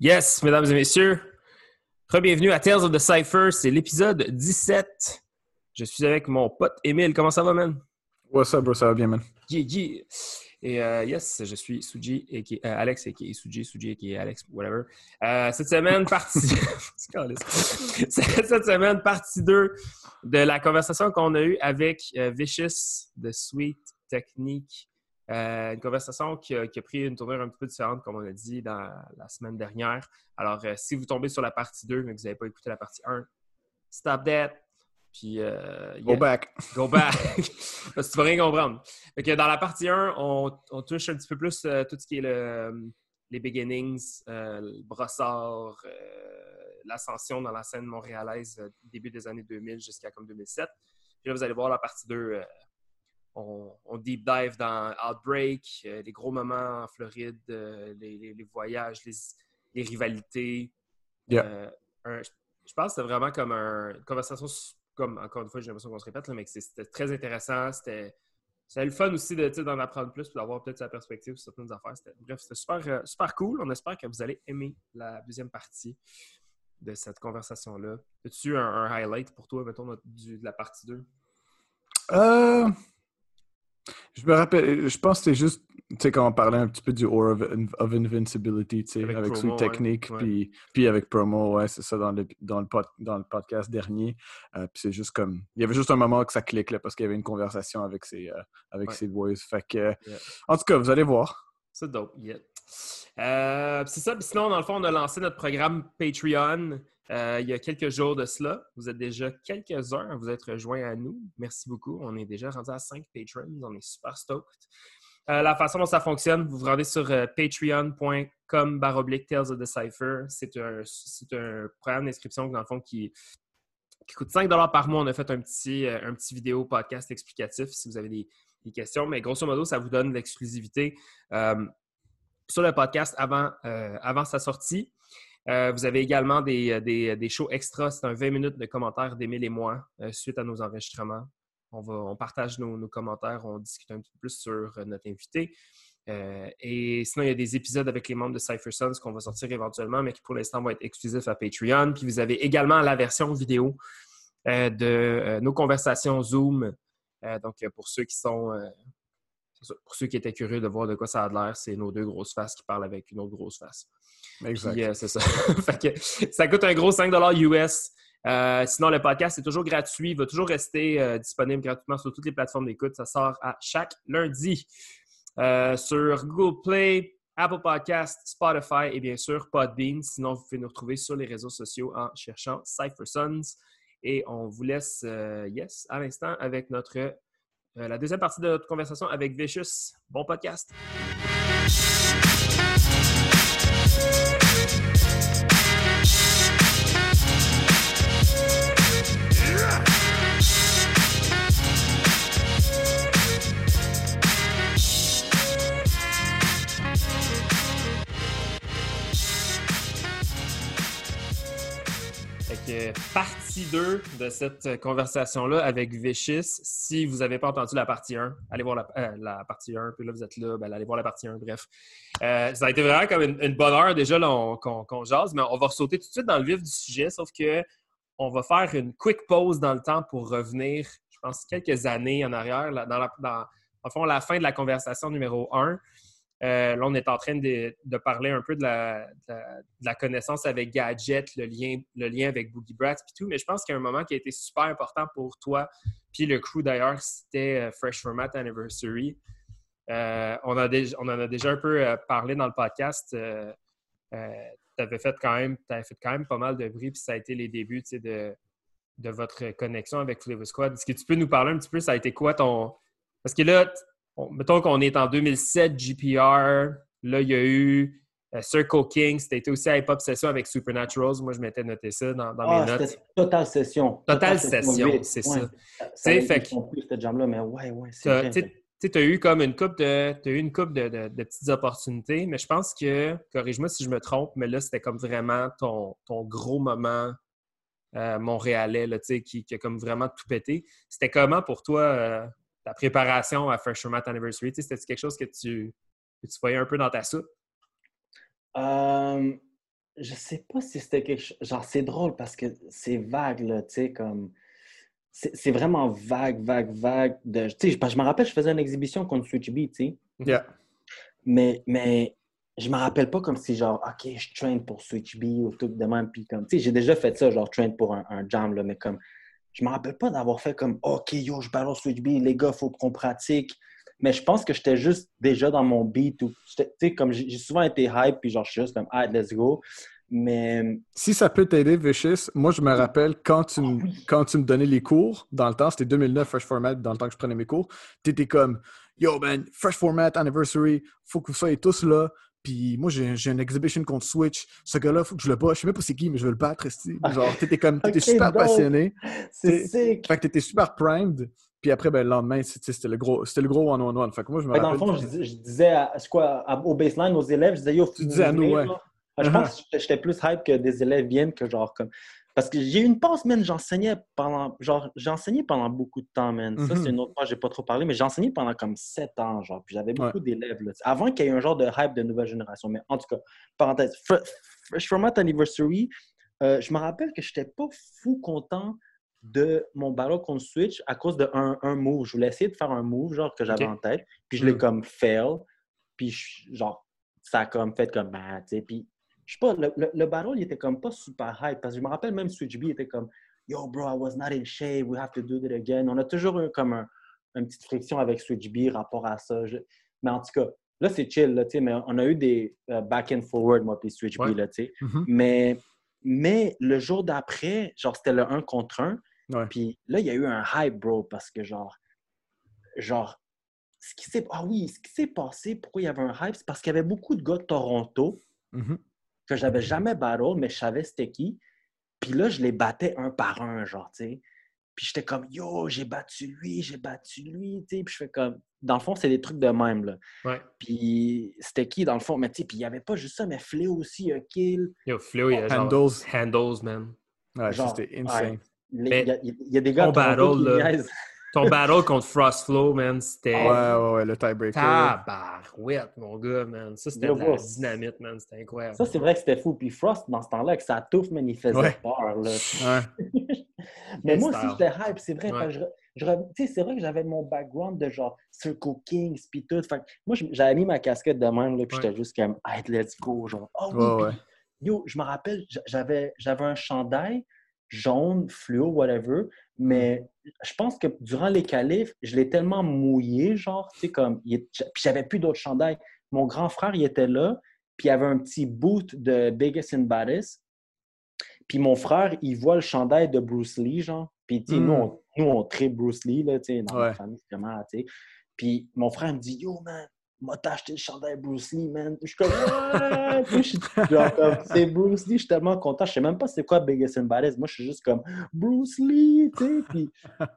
Yes, mesdames et messieurs, bienvenue à Tales of the Cypher, c'est l'épisode 17. Je suis avec mon pote Emile, comment ça va, man? What's up, bro, ça va bien, man? Yeah, yeah. Et euh, yes, je suis Suji, et qui, euh, Alex, et qui est Suji, Suji, qui est Alex, whatever. Euh, cette semaine, partie... cette semaine, partie 2 de la conversation qu'on a eue avec Vicious de Sweet Technique. Une conversation qui a, pris une tournure un petit peu différente, comme on a dit dans la semaine dernière. Alors, si vous tombez sur la partie 2, mais que vous n'avez pas écouté la partie 1, stop that, puis, euh, Go back. Go back. Parce que tu vas rien comprendre. dans la partie 1, on, touche un petit peu plus euh, tout ce qui est le, les beginnings, euh, le brossard, l'ascension dans la scène montréalaise début des années 2000 jusqu'à comme 2007. Puis là, vous allez voir la partie 2. On, deep dive dans Outbreak, les gros moments en Floride, les, voyages, les, rivalités. je pense que c'était vraiment comme une conversation comme encore une fois, j'ai l'impression qu'on se répète, mais c'était très intéressant. C'était le fun aussi d'en apprendre plus d'avoir peut-être sa perspective sur certaines affaires. Bref, c'était super, euh, super cool. On espère que vous allez aimer la deuxième partie de cette conversation-là. As-tu un, highlight pour toi, mettons, de la partie 2? Euh, je me rappelle, je pense que c'était juste, tu sais, quand on parlait un petit peu du Aura of, Invincibility, tu sais, avec, avec Sweet Technique, puis, puis avec Promo, ouais, c'est ça, dans le, dans, le dans le podcast dernier. Euh, puis c'est juste comme, il y avait juste un moment que ça clique, là, parce qu'il y avait une conversation avec ses, euh, avec ses boys. Fait que, en tout cas, vous allez voir. C'est dope, yeah. Euh, c'est ça, sinon, dans le fond, on a lancé notre programme Patreon. Euh, il y a quelques jours de cela. Vous êtes déjà quelques-uns à vous être rejoints à nous. Merci beaucoup. On est déjà rendu à 5 patrons. On est super stoked. Euh, la façon dont ça fonctionne, vous vous rendez sur euh, patreon.com baroblique Tales of the. C'est un, programme d'inscription dans le fond qui, coûte 5 par mois. On a fait un petit, un petit vidéo podcast explicatif si vous avez des, questions. Mais grosso modo, ça vous donne l'exclusivité sur le podcast avant, avant sa sortie. Euh, vous avez également des, euh, euh, des, shows extra. C'est un 20 minutes de commentaires d'Emile et moi suite à nos enregistrements. On, va, on partage nos, commentaires, on discute un petit peu plus sur notre invité. et sinon, il y a des épisodes avec les membres de Cypher Sons qu'on va sortir éventuellement, mais qui pour l'instant vont être exclusifs à Patreon. Puis vous avez également la version vidéo de nos conversations Zoom. donc, pour ceux qui sont pour ceux qui étaient curieux de voir de quoi ça a l'air, c'est nos deux grosses faces qui parlent avec une autre grosse face. Exact. Euh, c'est ça. ça coûte un gros 5 US. Euh, sinon, le podcast est toujours gratuit, il va toujours rester euh, disponible gratuitement sur toutes les plateformes d'écoute. Ça sort à chaque lundi sur Google Play, Apple Podcast, Spotify et bien sûr Podbean. Sinon, vous pouvez nous retrouver sur les réseaux sociaux en cherchant Cypher Sons. Et on vous laisse, yes, à l'instant avec notre la deuxième partie de notre conversation avec Vicious. Bon podcast. Partie 2 de cette conversation-là avec Vicious. Si vous n'avez pas entendu la partie 1, allez voir la, euh, partie 1. Puis là, vous êtes là, ben, allez voir la partie 1. Bref, euh, ça a été vraiment comme une, bonne heure déjà qu'on jase, mais on va sauter tout de suite dans le vif du sujet, sauf que on va faire une quick pause dans le temps pour revenir, je pense, quelques années en arrière, dans, la, fond, la fin de la conversation numéro 1. Euh, là, on est en train de, parler un peu de la, connaissance avec Gadget, le lien, avec Boogie Brats et tout, mais je pense qu'il y a un moment qui a été super important pour toi, puis le crew d'ailleurs, c'était euh, Fresh Format Anniversary. Euh, on, a en a déjà un peu parlé dans le podcast. tu avais fait quand même pas mal de bruit, puis ça a été les débuts de, de votre connexion avec Flavor Squad. Est-ce que tu peux nous parler un petit peu, ça a été quoi ton. Parce que là, mettons qu'on est en 2007, GPR. Là, il y a eu euh, Circle King. C'était aussi à Hip Hop Session avec Supernaturals. Moi, je m'étais noté ça dans, mes ah, notes. Total Session. Total, Session, c'est ça. C'est fait que. cette jambe-là, mais ouais, ouais, Tu as eu comme une coupe de, as eu une coupe de, petites opportunités, mais je pense que, corrige-moi si je me trompe, mais là, c'était comme vraiment ton, ton gros moment euh, montréalais, là, qui, qui a comme vraiment tout pété. C'était comment pour toi euh, ta préparation à Freshman Anniversary? C'était quelque chose que tu, que tu voyais un peu dans ta soupe? Euh, je sais pas si c'était quelque chose. Genre, c'est drôle parce que c'est vague, là, tu sais, comme. C'est vraiment vague, vague, vague. De... Tu sais, je, me rappelle, je faisais une exhibition contre Switch Beat, tu sais. Yeah. Mais, mais je me rappelle pas comme si, genre, OK, je traîne pour Switch B ou tout de même. Puis, comme, tu sais, j'ai déjà fait ça, genre, train pour un, jam, là, mais comme, je me rappelle pas d'avoir fait comme, OK, yo, je balance Switch B, les gars, faut qu'on pratique. Mais je pense que j'étais juste déjà dans mon beat. Tu sais, comme j'ai souvent été hype, puis genre, je suis juste comme, ah, let's go. Mais. Si ça peut t'aider, Vicious, moi, je me rappelle quand tu, me, ah quand tu me donnais les cours, dans le temps, c'était 2009, Fresh Format, dans le temps que je prenais mes cours, tu étais comme, yo, man, Fresh Format Anniversary, faut que vous soyez tous là. Puis moi, j'ai une exhibition contre Switch. Ce gars-là, il faut que je le bats. Je sais même pas c'est qui, mais je veux le battre. Genre, t'étais comme, t'étais super passionné. C'est sick. Fait que t'étais super primed. Puis après, ben, le lendemain, c'était le gros c'était le gros one-on-one. Fait que moi, je me rappelle... Dans le fond, je, disais, à, quoi, au baseline, aux élèves, je disais, yo, tu disais à nous, ouais. Je pense que j'étais plus hype que des élèves viennent que genre comme. Parce que j'ai eu une passe, man, j'enseignais pendant. Genre, j'ai enseigné pendant beaucoup de temps, man. Ça, c'est mhm. une autre fois, j'ai pas trop parlé, mais j'ai enseigné pendant comme sept ans, genre. Puis j'avais beaucoup d'élèves. Avant qu'il y ait un genre de hype de nouvelle génération. Mais en tout cas, parenthèse, Fresh Format Anniversary, euh, je me rappelle que j'étais pas fou content de mon battle contre Switch à cause d'un un move. Je voulais essayer de faire un move, genre, que j'avais en tête. Puis je l'ai mhm. comme fail. Puis, genre, ça a comme fait comme, bah, tu sais. Puis je sais pas, le, le, battle, il était comme pas super hype. Parce que je me rappelle même Switch B était comme Yo, bro, I was not in shape, we have to do it again. On a toujours eu comme un, une petite friction avec Switch B rapport à ça. Mais en tout cas, là, c'est chill, là, mais on a eu des euh, back and forward, moi, puis Switch B, là, tu sais. Mm-hmm. mais, mais le jour d'après, genre, c'était le 1 contre 1. Puis là, il y a eu un hype, bro, parce que, genre, genre, ce qui s'est ah oui, ce qui s'est passé, pourquoi il y avait un hype, c'est parce qu'il y avait beaucoup de gars de Toronto mm-hmm que j'avais jamais battle, mais je savais c'était qui. Puis là, je les battais un par un, genre, tu sais. Puis j'étais comme, yo, j'ai battu lui, j'ai battu lui, tu sais. Puis je fais comme, dans le fond, c'est des trucs de même, là. Ouais. Puis c'était qui, dans le fond? Mais tu sais, puis il n'y avait pas juste ça, mais Fléau aussi, a kill. Yo, Fléau, il y a genre... Handles. Handles, man. Ouais, c'était insane. Il y, a des gars qui ton battle contre Frostflow, man, c'était. Ouais, ouais, ouais, le tiebreaker. Tabarouette, mon gars, man. Ça, c'était de la dynamite, man. C'était incroyable. Ça, c'est vrai que c'était fou. Puis Frost, dans ce temps-là, avec sa touffe, man, il faisait peur, là. Ouais. Mais moi aussi, j'étais hype, c'est vrai. Ouais. Je, tu sais, c'est vrai que j'avais mon background de genre Circle Kings, puis tout. Fait moi, j'avais mis ma casquette de même, là, puis j'étais juste comme, hey, let's go, genre. Oh oui, ouais, Yo, je me rappelle, j'avais un chandail jaune, fluo, whatever. Mais je pense que durant les qualifs, je l'ai tellement mouillé, genre, tu sais, comme. puis j'avais plus d'autres chandails. Mon grand frère, il était là, puis il avait un petit boot de Biggest and Baddest. Puis mon frère, il voit le chandail de Bruce Lee, genre. Puis, tu sais, nous, hmm. on, nous, on Bruce Lee, là, tu sais, dans la famille, vraiment, tu sais. Puis mon frère me dit, Yo, man, m'a acheté le chandail Bruce Lee, man. Je suis comme, ouais! c'est Bruce Lee, je suis tellement content. Je sais même pas c'est quoi Biggest and Baddest. Moi, je suis juste comme, Bruce Lee, tu sais. Puis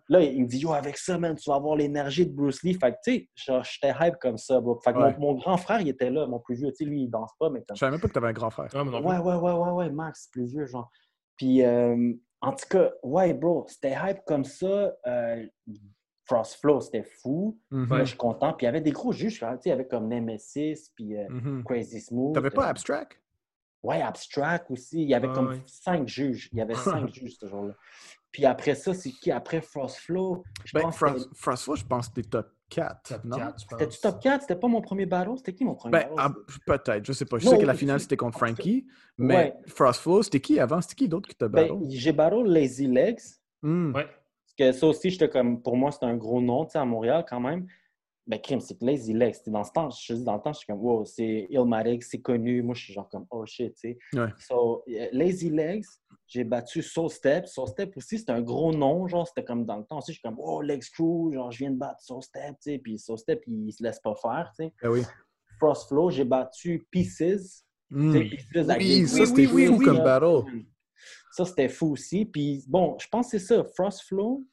là, il me dit, yo, avec ça, man, tu vas avoir l'énergie de Bruce Lee. Fait que, tu sais, j'étais hype comme ça, bro. Fait que mon, grand frère, il était là, mon plus vieux. Tu sais, lui, il danse pas, mais Je savais même pas que tu avais un grand frère. Ouais, ouais, ouais, ouais, ouais, ouais, Max, plus vieux, genre. Puis, euh, en tout cas, ouais, bro, c'était hype comme ça. Euh, Frostflow, c'était fou. Mm je suis content. Puis il y avait des gros juges, tu sais, avec comme Nemesis, puis euh, mm-hmm. Crazy Smooth. T'avais pas Abstract? Ouais, Abstract aussi. Il y avait ah, comme cinq juges. Il y avait cinq juges ce jour-là. Puis après ça, c'est qui? Après Frostflow? Je ben, Frost, Frostflow, je pense que c'était top 4. non? C'était-tu top 4? C'était pas mon premier battle? C'était qui mon premier ben, battle? Ah, peut-être, je sais pas. Je sais que la finale, c'était contre Frankie. Mais Frostflow, c'était qui avant? C'était qui d'autre qui t'a battle? Ben, J'ai battle Lazy Legs. Hmm. Ouais que ça aussi, j'étais comme, pour moi, c'est un gros nom, tu sais, à Montréal quand même. Ben, crime, c'est que Lazy Legs. Dans ce temps, je dis dans le temps, je suis comme, wow, c'est Ilmatic, c'est connu. Moi, je suis genre comme, oh shit, tu sais. Ouais. So, Lazy Legs, j'ai battu Soul Step. Soul Step aussi, c'était un gros nom, genre, c'était comme dans le temps aussi, je suis comme, oh, Legs Crew, genre, je viens de battre Soul Step, tu sais. Puis Soul Step, il se laisse pas faire, tu sais. Ben oui. Frost Flow, j'ai battu Pieces. Mm. Pieces oui, ça, c'était fou comme battle. Ça, c'était fou aussi. Puis bon, je pense que c'est ça. Frost Flow,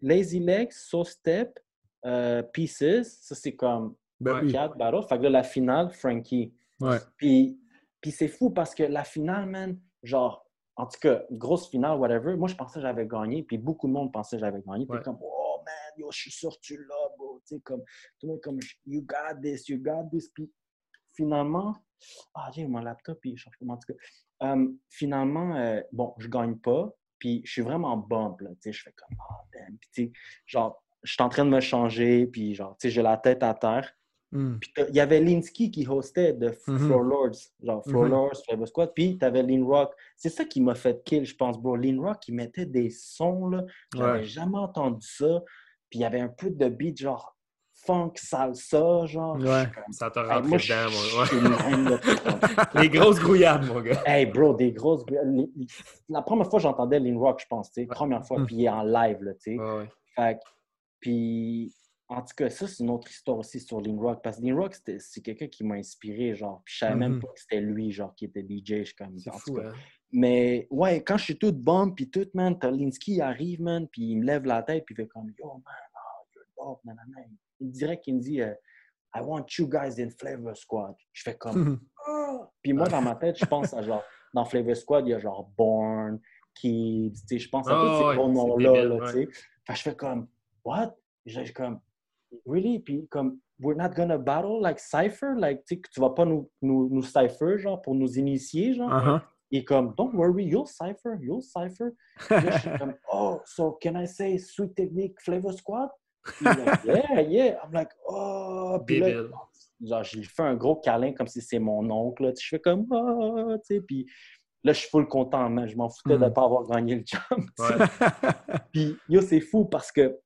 Lazy Legs, So Step, euh, Pieces. Ça, c'est comme ben battles. Fait que là, la finale, Frankie. Ouais. Puis, puis c'est fou parce que la finale, man, genre, en tout cas, grosse finale, whatever. Moi, je pensais que j'avais gagné. Puis beaucoup de monde pensait que j'avais gagné. Puis comme, oh man, yo, je suis sûr que tu l'as, bro. Tu sais, comme, tout le monde comme, you got this, you got this. Puis finalement, ah, j'ai mon laptop, puis je en tout cas. Euh, finalement, euh, bon, je gagne pas, puis je suis vraiment bump, là, tu sais, je fais comme, ah, damn, puis tu sais, genre, je suis en train de me changer, puis genre, tu sais, j'ai la tête à terre. Hmm. Puis il y avait Linsky qui hostait de Mhm. Floor Lords, genre Floor Mhm. Lords, Flavor Squad, puis tu avais Lean Rock. C'est ça qui m'a fait kill, je pense, bro. Lean Rock, il mettait des sons, là, j'avais Ouais. jamais entendu ça. Puis il y avait un peu de beat, genre funk, salsa, genre. Ouais. Ça Hey, moi, dedans, moi. puis comme, Ouais. Les grosses grouillades, mon gars. Hey, bro, des grosses. les- La première fois, j'entendais Lean Rock, je pense, tu sais. Première fois, Mm. puis il est en live, là, tu sais. Ouais. Fait puis, en tout cas, ça, c'est une autre histoire aussi sur Lean Rock. Parce que Lean Rock, c'est quelqu'un qui m'a inspiré, genre. Puis je savais même Mhm. pas que c'était lui, genre, qui était DJ. Je suis comme, en tout cas. hein? Mais ouais, quand je suis toute bombe, puis tout, man, Tolinsky arrive, man, puis il me lève la tête, puis il fait comme, yo, man, oh, you're dope, nanana. Il dirait qu'il me dit, euh, I want you guys in Flavor Squad. Je fais comme, ah! Puis moi, dans ma tête, je pense à genre, dans Flavor Squad, il y a genre Born, Kids, tu sais, je pense à Ah, tous ces ouais, gros c'est noms-là, là, ouais. tu sais. Fait que je fais comme, what? J'ai comme, really? Puis comme, we're not gonna battle like Cypher? Like, tu sais, que tu vas pas nous, nous, nous Cypher, genre, pour nous initier, genre? Uh-huh. Et comme, don't worry, you'll Cypher, you'll là, je suis comme, oh, so can I say Sweet Technique Flavor Squad? Like, yeah, yeah. I'm like, oh. Puis là, Débile. genre, je lui fais un gros câlin comme si c'est mon oncle. là. Je fais comme, ah, tu sais, puis là, je suis full content, man. Je m'en foutais de ne Mm. pas avoir gagné le jump. Ouais. Puis, yo, c'est fou parce que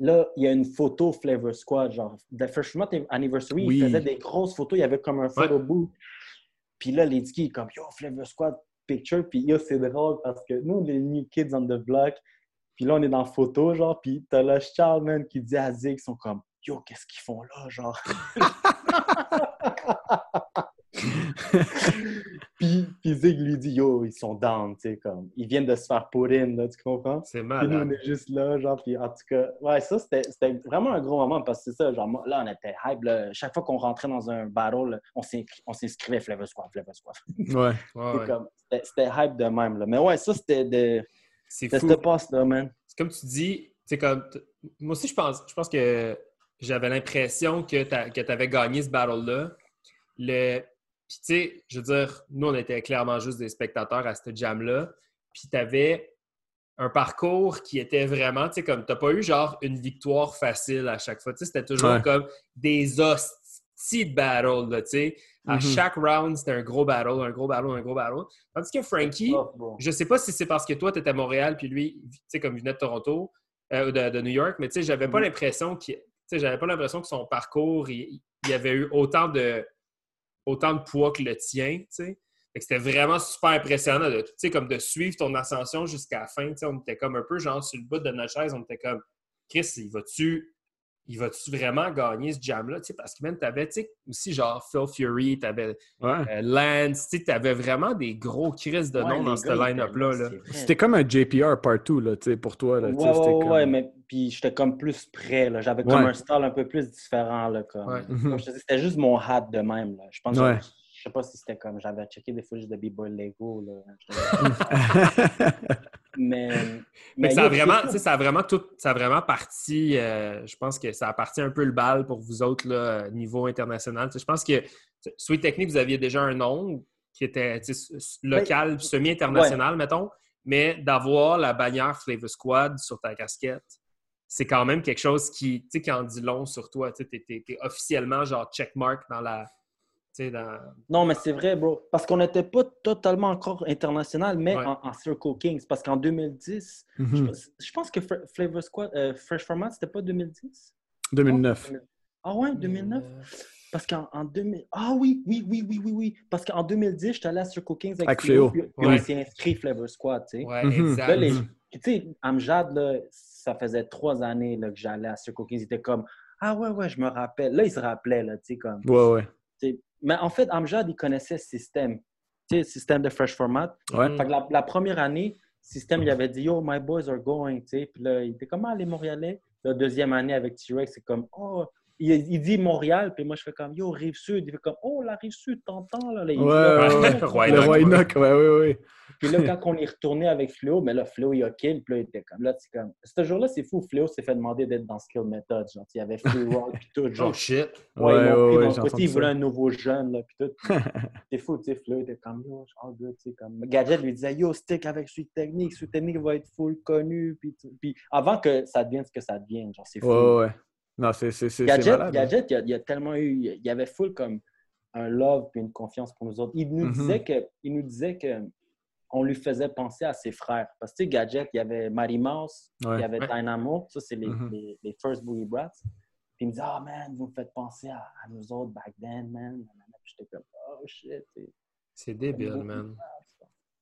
là, il y a une photo Flavor Squad, genre, de Freshman Anniversary, Oui. il faisait des grosses photos, il y avait comme un photo booth. Puis là, Key est comme, yo, Flavor Squad picture. Puis yo, c'est drôle parce que nous, les New Kids on the Block, puis là, on est dans la photo, genre, puis t'as là Charles, man, qui dit à Zig, ils sont comme, yo, qu'est-ce qu'ils font là, genre? puis, puis Zig lui dit, yo, ils sont down, tu sais, comme, ils viennent de se faire put in, là, tu comprends? C'est Puis nous, on malade. est juste là, genre, puis en tout cas, ouais, ça, c'était vraiment un gros moment parce que c'est ça, genre, là, on était hype, là. Chaque fois qu'on rentrait dans un battle, là, on s'inscri- on s'inscrivait Flavor Squad, Flavor Squad. ouais. Ouais, c'était hype de même, là. Mais ouais, ça, c'était de... C'est fou. passe-là, man? C'est comme tu dis, c'est comme. Moi aussi, je pense, je pense que j'avais l'impression que tu avais gagné ce battle-là. Le... Puis, tu sais, je veux dire, nous, on était clairement juste des spectateurs à cette jam-là. Puis, tu avais un parcours qui était vraiment, tu sais, comme, tu pas eu genre une victoire facile à chaque fois. Tu sais, c'était toujours Ouais. comme des hosties de battle, là, tu sais. À Mhm. chaque round, c'était un gros battle, un gros battle, un gros battle. Tandis que Frankie, Oh, bon. je sais pas si c'est parce que toi, tu étais à Montréal, puis lui, tu sais, comme il venait de Toronto, euh, de, de New York, mais tu sais, j'avais pas Mhm. l'impression qu'il- tu sais, j'avais pas l'impression que son parcours, il, il y avait eu autant de, autant de poids que le tien, tu sais. Fait que C'était vraiment super impressionnant de, tu sais, comme de suivre ton ascension jusqu'à la fin. tu sais. On était comme un peu genre sur le bout de notre chaise, on était comme Chris, il va-tu il va-tu vraiment gagner ce jam-là? Tu sais, parce que même, t'avais, tu sais, aussi genre Phil Fury, t'avais Ouais. euh, Lance, tu sais, t'avais vraiment des gros crises de Ouais, noms dans ce line-up-là. là. C'était comme un JPR partout, là, tu sais, pour toi, là. Ouais, c'était ouais, comme- ouais, mais puis j'étais comme plus prêt, là. J'avais comme un style un peu plus différent, là. Comme, Ouais. comme je te dis, c'était juste mon hat de même, là. Je pense que je sais pas si c'était comme, j'avais checké des footage de B-Boy Lego, là. Mais, ça a vraiment, ça a vraiment tout, ça a vraiment parti, euh, je pense que ça a parti un peu le bal pour vous autres, là, niveau international. Je pense que Sweet Technique, vous aviez déjà un nom qui était s- local, semi-international, mettons, mais d'avoir la bannière Flavor Squad sur ta casquette, c'est quand même quelque chose qui, tu sais, qui en dit long sur toi. Tu t'es- t'es officiellement genre checkmark dans la. Dans... Non, mais c'est vrai, bro. Parce qu'on n'était pas totalement encore international, mais Ouais. en, en Circle Kings. Parce qu'en 2010, je, Mhm. pense- je pense que Flavor Squad, euh, Fresh Format, c'était pas 2010? 2009. Ah ouais, 2009? Parce qu'en en 2000... Ah oui, oui, oui, oui, oui, oui. Parce qu'en 2010, j'étais allé à Circle Kings avec, Avec Fléau. puis, Ouais. on s'est inscrit Flavor Squad, tu sais. Ouais, Mhm. exact. Là, les-. Puis, tu sais, Amjad, là, ça faisait trois années là, que j'allais à Circle Kings. Il était comme, ah ouais, ouais, je me rappelle. Là, il se rappelait, là, tu sais, comme... Ouais, ouais. tu sais. Mais en fait, Amjad, il connaissait ce système. Tu sais, le système de Fresh Format. Ouais. Fait que la, la première année, système, il avait dit Yo, my boys are going. Tu sais. Puis là, il était comme Ah, les Montréalais. La deuxième année avec T-Rex, c'est comme Oh, il, il dit Montréal. Puis moi, je fais comme Yo, Rive-Sud. Il fait comme Oh, la Rive-Sud, t'entends là. Là, il Ouais, Là, ouais, ouais. Le roi ouais. Ouais, ouais, ouais. Puis là, quand on est retourné avec Fléau, mais là, Fléau, il a kill. Puis là, il était comme. Là, c'est comme. Ce jour-là, c'est fou. Fléau s'est fait demander d'être dans Skill Method. Genre, il y avait Roll, puis tout. Genre. Oh shit. Ouais, ils l'ont pris de côté. Il voulait un nouveau jeune, là, puis tout. c'est fou, tu sais. Fléau était comme. Yo, genre, tu sais. Comme... Gadget lui disait, Yo, stick avec Sweet Technique. Sweet Technique va être full connu. Puis, puis avant que ça devienne ce que ça devienne. Genre, c'est fou. Ouais, ouais. Non, c'est Gadget, malade, Gadget il, a, il a tellement eu. Il y avait full comme un love puis une confiance pour nous autres. Il nous Mhm. disait que, il nous disait que on lui faisait penser à ses frères. Parce que, tu sais, Gadget, il y avait Mighty Mouse, Ouais. il y avait Ouais. Dynamo, ça, c'est les, Mhm. les, les first Boogie Brats. Puis il me disait, ah, man, vous me faites penser à, à nous autres back then, man. J'étais comme, oh, shit. C'est débile, man.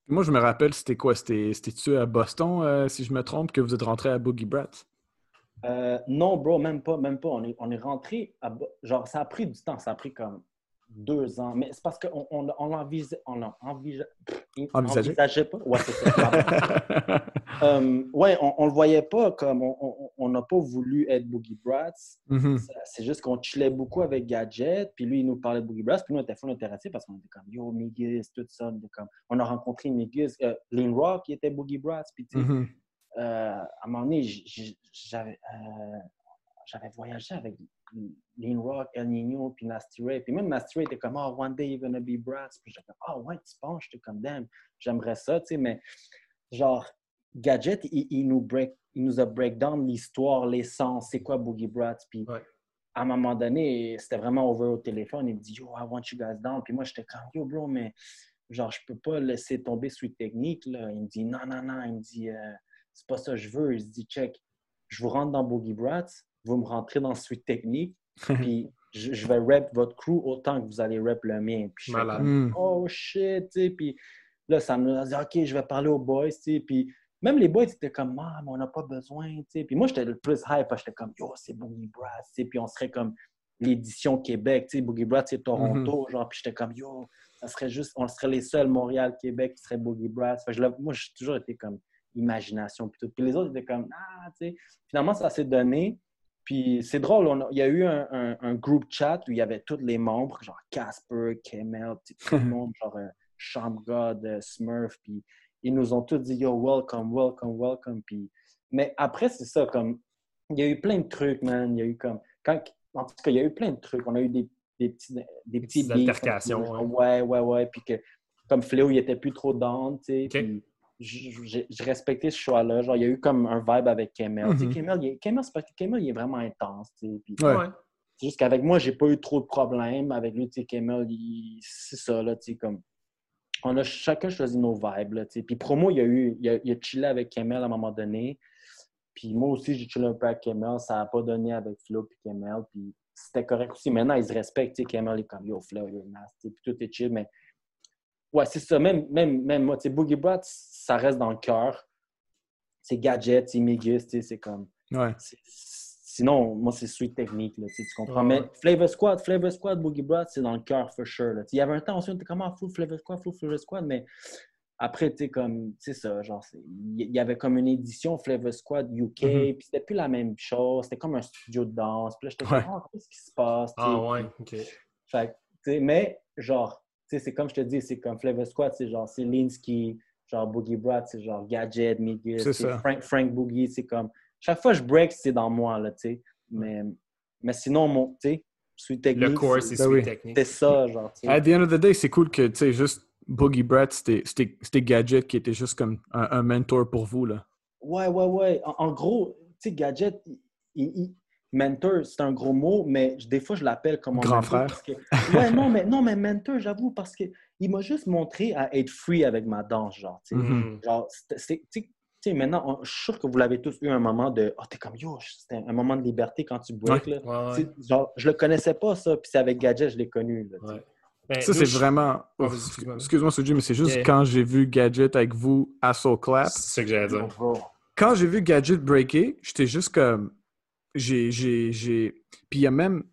Moi, je me rappelle, c'était quoi? C'était- C'était-tu à Boston, euh, si je me trompe, que vous êtes rentré à Boogie Brats? Euh, non, bro, même pas, même pas. On est, on est rentré, à, genre, ça a pris du temps, ça a pris comme deux ans. Mais c'est parce qu'on on, on on pff, Envisageait? pas? Ouais, c'est ça. Euh, ouais, on, on le voyait pas comme on- on on n'a pas voulu être Boogie Brats. Mhm. Ça- C'est juste qu'on chillait beaucoup avec Gadget, puis lui, il nous parlait de Boogie Brats, puis nous, on était full intéressés parce qu'on était comme Yo, Migis, tout ça. On, était comme, on a rencontré Migis, euh, Lean Rock, qui était Boogie Brats, puis tu sais, Mhm. euh, à un moment donné, j'avais euh, j'avais voyagé avec Lean Rock, El Nino, puis Nasty Ray. Puis même Nasty Ray était comme, oh, one day you're gonna be Brats. Puis j'étais comme, oh, ouais, tu penses? J'étais comme, damn, j'aimerais ça, tu sais, mais genre, Gadget, il, il nous, break, il nous a break down l'histoire, l'essence, c'est quoi Boogie Brats. Puis Ouais. à un moment donné, c'était vraiment over au téléphone. Il me dit, yo, I want you guys down. Puis moi, j'étais comme, yo, bro, mais genre, je peux pas laisser tomber Sweet Technique. Là. Il me dit, non, non, non. Il me dit, euh, c'est pas ça que je veux. Il se dit, check, je vous rentre dans Boogie Brats, vous me rentrez dans Sweet Technique, puis je, je vais rep votre crew autant que vous allez rep le mien. Puis je comme, Mhm. oh shit, tu sais. Puis là, ça me a dit, OK, je vais parler aux boys, tu sais. Puis même les boys étaient comme, ah, mais on n'a pas besoin, tu sais. Puis moi, j'étais le plus hype, j'étais comme, yo, c'est Boogie Brats, tu sais. Puis on serait comme l'édition Québec, tu sais. Boogie Brats, c'est Toronto, genre. Puis j'étais comme, yo, ça serait juste, on serait les seuls Montréal, Québec qui seraient Boogie Brats. Fait je moi, j'ai toujours été comme imagination, puis tout. Puis les autres étaient comme, ah, tu sais. Finalement, ça s'est donné. Puis c'est drôle, on a- il y a eu un, un, un group chat où il y avait tous les membres, genre Casper, Kemel, tout le monde, genre euh, Champ God, euh, Smurf, puis ils nous ont tous dit Yo, welcome, welcome, welcome. Puis... Mais après, c'est ça, comme il y a eu plein de trucs, man. Il y a eu comme. Quand... En tout cas, il y a eu plein de trucs. On a eu des, des petits. Des petits petites altercations, comme- Ouais, ouais, ouais. Puis que, comme Fléau, il était plus trop down, tu sais. Puis j'ai respecté ce choix-là. Genre, il y a eu comme un vibe avec Kemel. Mhm. Kemel, il est- Kemel, c'est parce que Kemel, il est vraiment intense. Puis Ouais. Ouais. c'est juste qu'avec moi, j'ai pas eu trop de problèmes. Avec lui, Kemel, c'est ça, là, comme... On a chacun choisi nos vibes, là. Puis Promo, il a eu... Il a, il a chillé avec Kemel à un moment donné. Puis moi aussi, j'ai chillé un peu avec Kemel. Ça n'a pas donné avec Flo et Kemel. Puis c'était correct aussi. Maintenant, ils se respectent. Kemel est comme, yo, Flo, you're nasty. Puis tout est chill, mais... Ouais, c'est ça. Même, même, même moi, tu sais, Boogie Brats, ça reste dans le cœur. C'est Gadget, c'est sais, c'est comme... Ouais. Sinon, moi, c'est Sweet Technique, là, tu comprends. Ouais. Mais Flavor Squad, Flavor Squad, Boogie Brats, c'est dans le cœur, for sure. là. Il y avait un temps on était comme, ah, full Flavor Squad, full Flavor Squad, mais après, tu sais, comme, tu sais, ça, genre, il y avait comme une édition Flavor Squad UK, Mhm. puis c'était plus la même chose, c'était comme un studio de danse, puis là, j'étais comme, ah, qu'est-ce qui se passe. Ah ouais, ok. Fait tu sais, mais, genre, tu sais, c'est comme je te dis, c'est comme Flavor Squad, c'est genre, c'est Linsky, genre Boogie Brats, c'est genre Gadget, ça. Frank, Frank Boogie, c'est comme, chaque fois que je break, c'est dans moi, là, tu sais. Mais, mais sinon, mon, tu sais, Sweet Technique, Le core, c'est Ben Sweet. Technique. c'est ça, genre, tu sais. At the end of the day, c'est cool que, tu sais, juste Boogie Brats, c'était- c'était c'était Gadget qui était juste comme un, un mentor pour vous, là. Ouais, ouais, ouais. En, en gros, tu sais, Gadget, il- mentor, c'est un gros mot, mais des fois, je l'appelle comme un Grand mentor frère. parce que- ouais, non, mais, non, mais mentor, j'avoue, parce qu'il m'a juste montré à être free avec ma danse, genre, tu sais. Mhm. Genre, c'était- c'est- tu sais- tu sais, maintenant, on- je suis sûr que vous l'avez tous eu un moment de « Oh, t'es comme yo, c'était un moment de liberté quand tu break, là. Ouais, ouais. Tu sais, Genre, je le connaissais pas, ça, puis c'est avec Gadget, je l'ai connu, là. Ben, Ça, nous, c'est je- vraiment. Oh, vas-y, excuse-moi. Suji, mais c'est juste Yeah. quand j'ai vu Gadget avec vous à Soul Clap. C'est ça que j'allais dire. Quand j'ai vu Gadget breaker, j'étais juste comme. J'ai. j'ai- j'ai- Puis il y a même.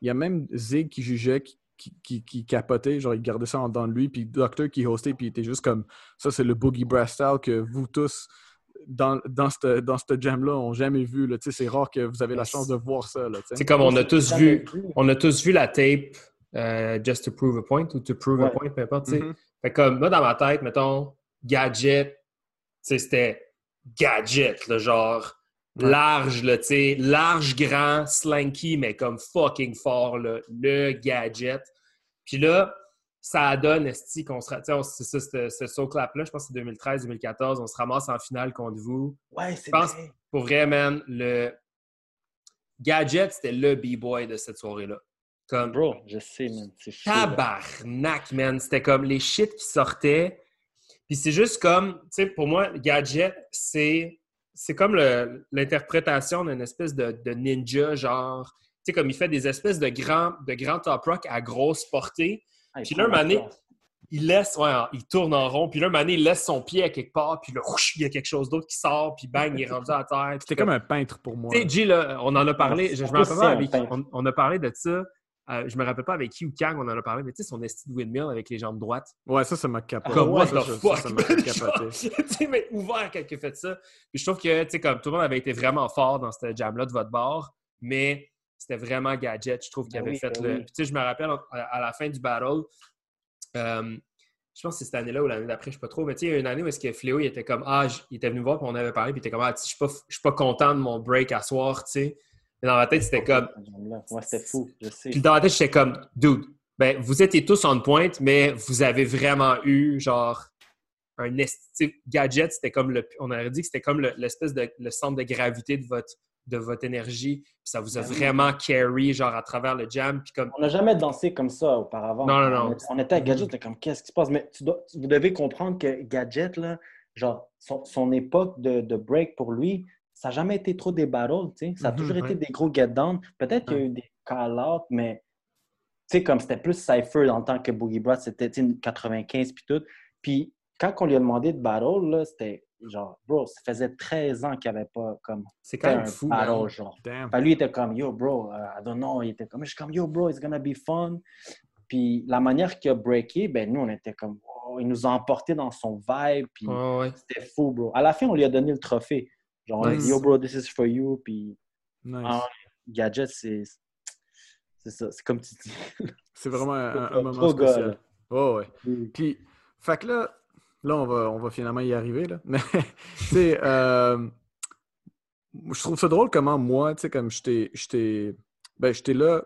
Il y a même Zig qui jugeait, qui, qui, qui- qui capotait, genre il gardait ça en dedans de lui, puis Docteur qui hostait, puis il était juste comme ça, c'est le Boogie Brass style que vous tous dans, dans ce dans cette jam-là ont jamais vu. là. Tu sais, C'est rare que vous avez la chance de voir ça. Là, tu sais. C'est comme on a tous vu, on a tous vu la tape euh, Just to Prove a Point ou To Prove a. Point, peu importe, tu sais. Mhm. Fait que comme moi, dans ma tête, mettons, Gadget, c'était Gadget, le genre large, là, tu large, grand, slanky, mais comme fucking fort, le Gadget. Puis là, ça donne, esti, qu'on se... C'est ça, ce saut clap-là, je pense que c'est 2013-2014, on se ramasse en finale contre vous. Ouais, c'est vrai. Pour vrai, man, le Gadget, c'était le B-boy de cette soirée-là. Comme... Bro, je sais, man. C'est Tabarnak, man. C'était comme les shit qui sortaient. Puis c'est juste comme, tu sais, pour moi, Gadget, c'est c'est comme l'interprétation d'une espèce de, ninja, genre, tu sais, comme il fait des espèces de grands, de grands top rock à grosse portée. Ah, puis là, un il laisse, ouais, il tourne en rond, puis là, un il laisse son pied à quelque part, puis là, il y a quelque chose d'autre qui sort, puis bang, il est rendu à terre. C'était comme un peintre pour moi. Tu sais, G, là, on en a parlé, je, me rappelle pas avec, on, a parlé de ça. Euh, je me rappelle pas avec qui ou quand on en a parlé, mais tu sais, son esti de windmill avec les jambes droites. Ouais, ça, ça m'a capoté. Comme moi, ça, m'a capoté. tu sais, mais ouvert quand il a fait ça. Puis je trouve que, tu sais, comme tout le monde avait été vraiment fort dans cette jam-là de votre bord, mais c'était vraiment gadget, je trouve, qu'il ben avait fait ben le. Puis tu sais, je me rappelle à la fin du battle, euh, je pense que c'est cette année-là ou l'année d'après, je ne sais pas trop, mais tu sais, il y a une année où est-ce que Fléau, il était comme, ah, il était venu me voir, puis on avait parlé, puis il était comme, ah, je ne suis, pas content de mon break à soir, tu sais. Mais dans ma tête, c'était comme. Ouais, c'était fou, je sais. Puis dans ma tête, j'étais comme, dude, ben, vous étiez tous en pointe, mais vous avez vraiment eu, genre, un esthétique gadget. C'était comme le. On aurait dit que c'était comme l'espèce de le centre de gravité de votre, de votre énergie. Puis ça vous a ben vraiment carry, genre, à travers le jam. Puis comme... On n'a jamais dansé comme ça auparavant. Non, non, non. On, était à Gadget, on était comme, qu'est-ce qui se passe? Mais tu dois, vous devez comprendre que Gadget, là, genre, son, époque de, de, break pour lui, ça n'a jamais été trop des battles, tu sais. Ça a mhm, toujours été des gros get-down. Peut-être qu'il y a eu des call-outs, mais tu sais, comme c'était plus Cypher en tant que Boogie Brad, c'était 95 puis tout. Puis quand on lui a demandé de battle, là, c'était genre, bro, ça faisait 13 ans qu'il n'y avait pas comme. C'est quand même fou. Battle, genre. lui, il était comme, yo, bro, uh, I don't know. Il était comme, je suis comme, yo, bro, it's gonna be fun. Puis la manière qu'il a breaké, ben nous, on était comme, il nous a emporté dans son vibe. Puis c'était fou, bro. À la fin, on lui a donné le trophée. Genre, yo, bro, this is for you. Puis, nice. Gadget, c'est. C'est ça, c'est comme tu dis. c'est vraiment un, moment spécial. Oh, ouais. Puis, fait que là, Là, on va, on va finalement y arriver. Là. Mais, tu sais, euh, je trouve ça drôle comment moi, tu sais, comme j'étais ben, là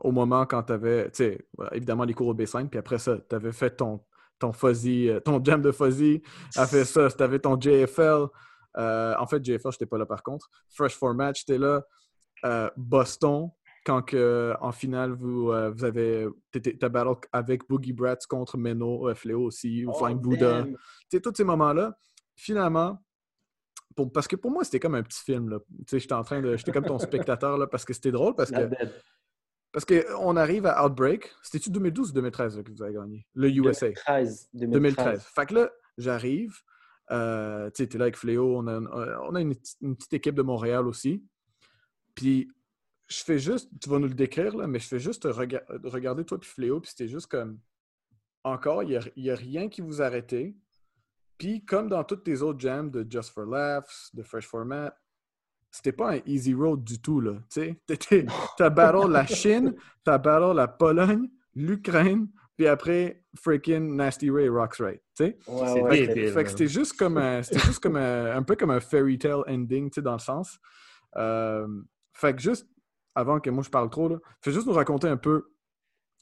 au moment quand tu avais, tu sais, évidemment les cours au baseline, puis après ça, tu avais fait ton, ton fuzzy, euh, ton jam de fuzzy, a fait ça, tu avais ton JFL. Euh, en fait, JFL, je n'étais pas là par contre. Fresh Format, j'étais là. Boston, quand que, en finale, vous, euh, vous avez ta battle avec Boogie Brats contre Meno, euh, Fléau aussi, ou oh, Flying Buddha. Tu tous ces moments-là, finalement, pour, parce que pour moi, c'était comme un petit film. J'étais en train de. J'étais comme ton spectateur là, parce que c'était drôle. Parce que. Parce qu'on arrive à Outbreak. C'était-tu 2012 ou 2013 que vous avez gagné? Le USA. 2013. 2013. Fait que là, j'arrive. Euh, tu t'es là avec Fléau. On a, a une, petite équipe de Montréal aussi. Puis je fais juste, tu vas nous le décrire, là, mais je fais juste regarder toi puis Fléau, puis c'était juste comme, encore, il n'y a, rien qui vous arrêtait. Puis, comme dans toutes tes autres jams de Just for Laughs, de Fresh Format, c'était pas un easy road du tout, là. Tu sais, t'as battle la Chine, t'as battle la Pologne, l'Ukraine, puis après, freaking Nasty Ray Rocks Right. Tu sais? fait, que c'était juste comme, un, juste comme un, peu comme un fairy tale ending, tu sais, dans le sens. Euh, fait que juste avant que moi je parle trop, là, fais juste nous raconter un peu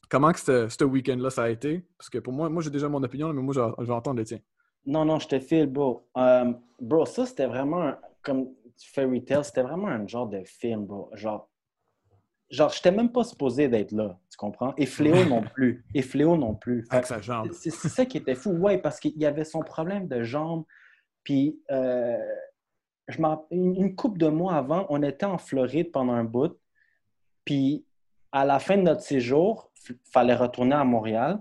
comment que ce week-end-là ça a été. Parce que pour moi, moi j'ai déjà mon opinion, mais moi je vais entendre le tien. Non, non, je te file, bro. Euh, bro, ça c'était vraiment comme fairy tale, c'était vraiment un genre de film, bro. Genre, genre j'étais même pas supposé d'être là, tu comprends? Et Fléau non plus. Et Fléau non plus. Avec sa jambe. C'est ça qui était fou, ouais, parce qu'il y avait son problème de jambe. Puis, euh, je une, une couple de mois avant, on était en Floride pendant un bout. Puis à la fin de notre séjour, il fallait retourner à Montréal.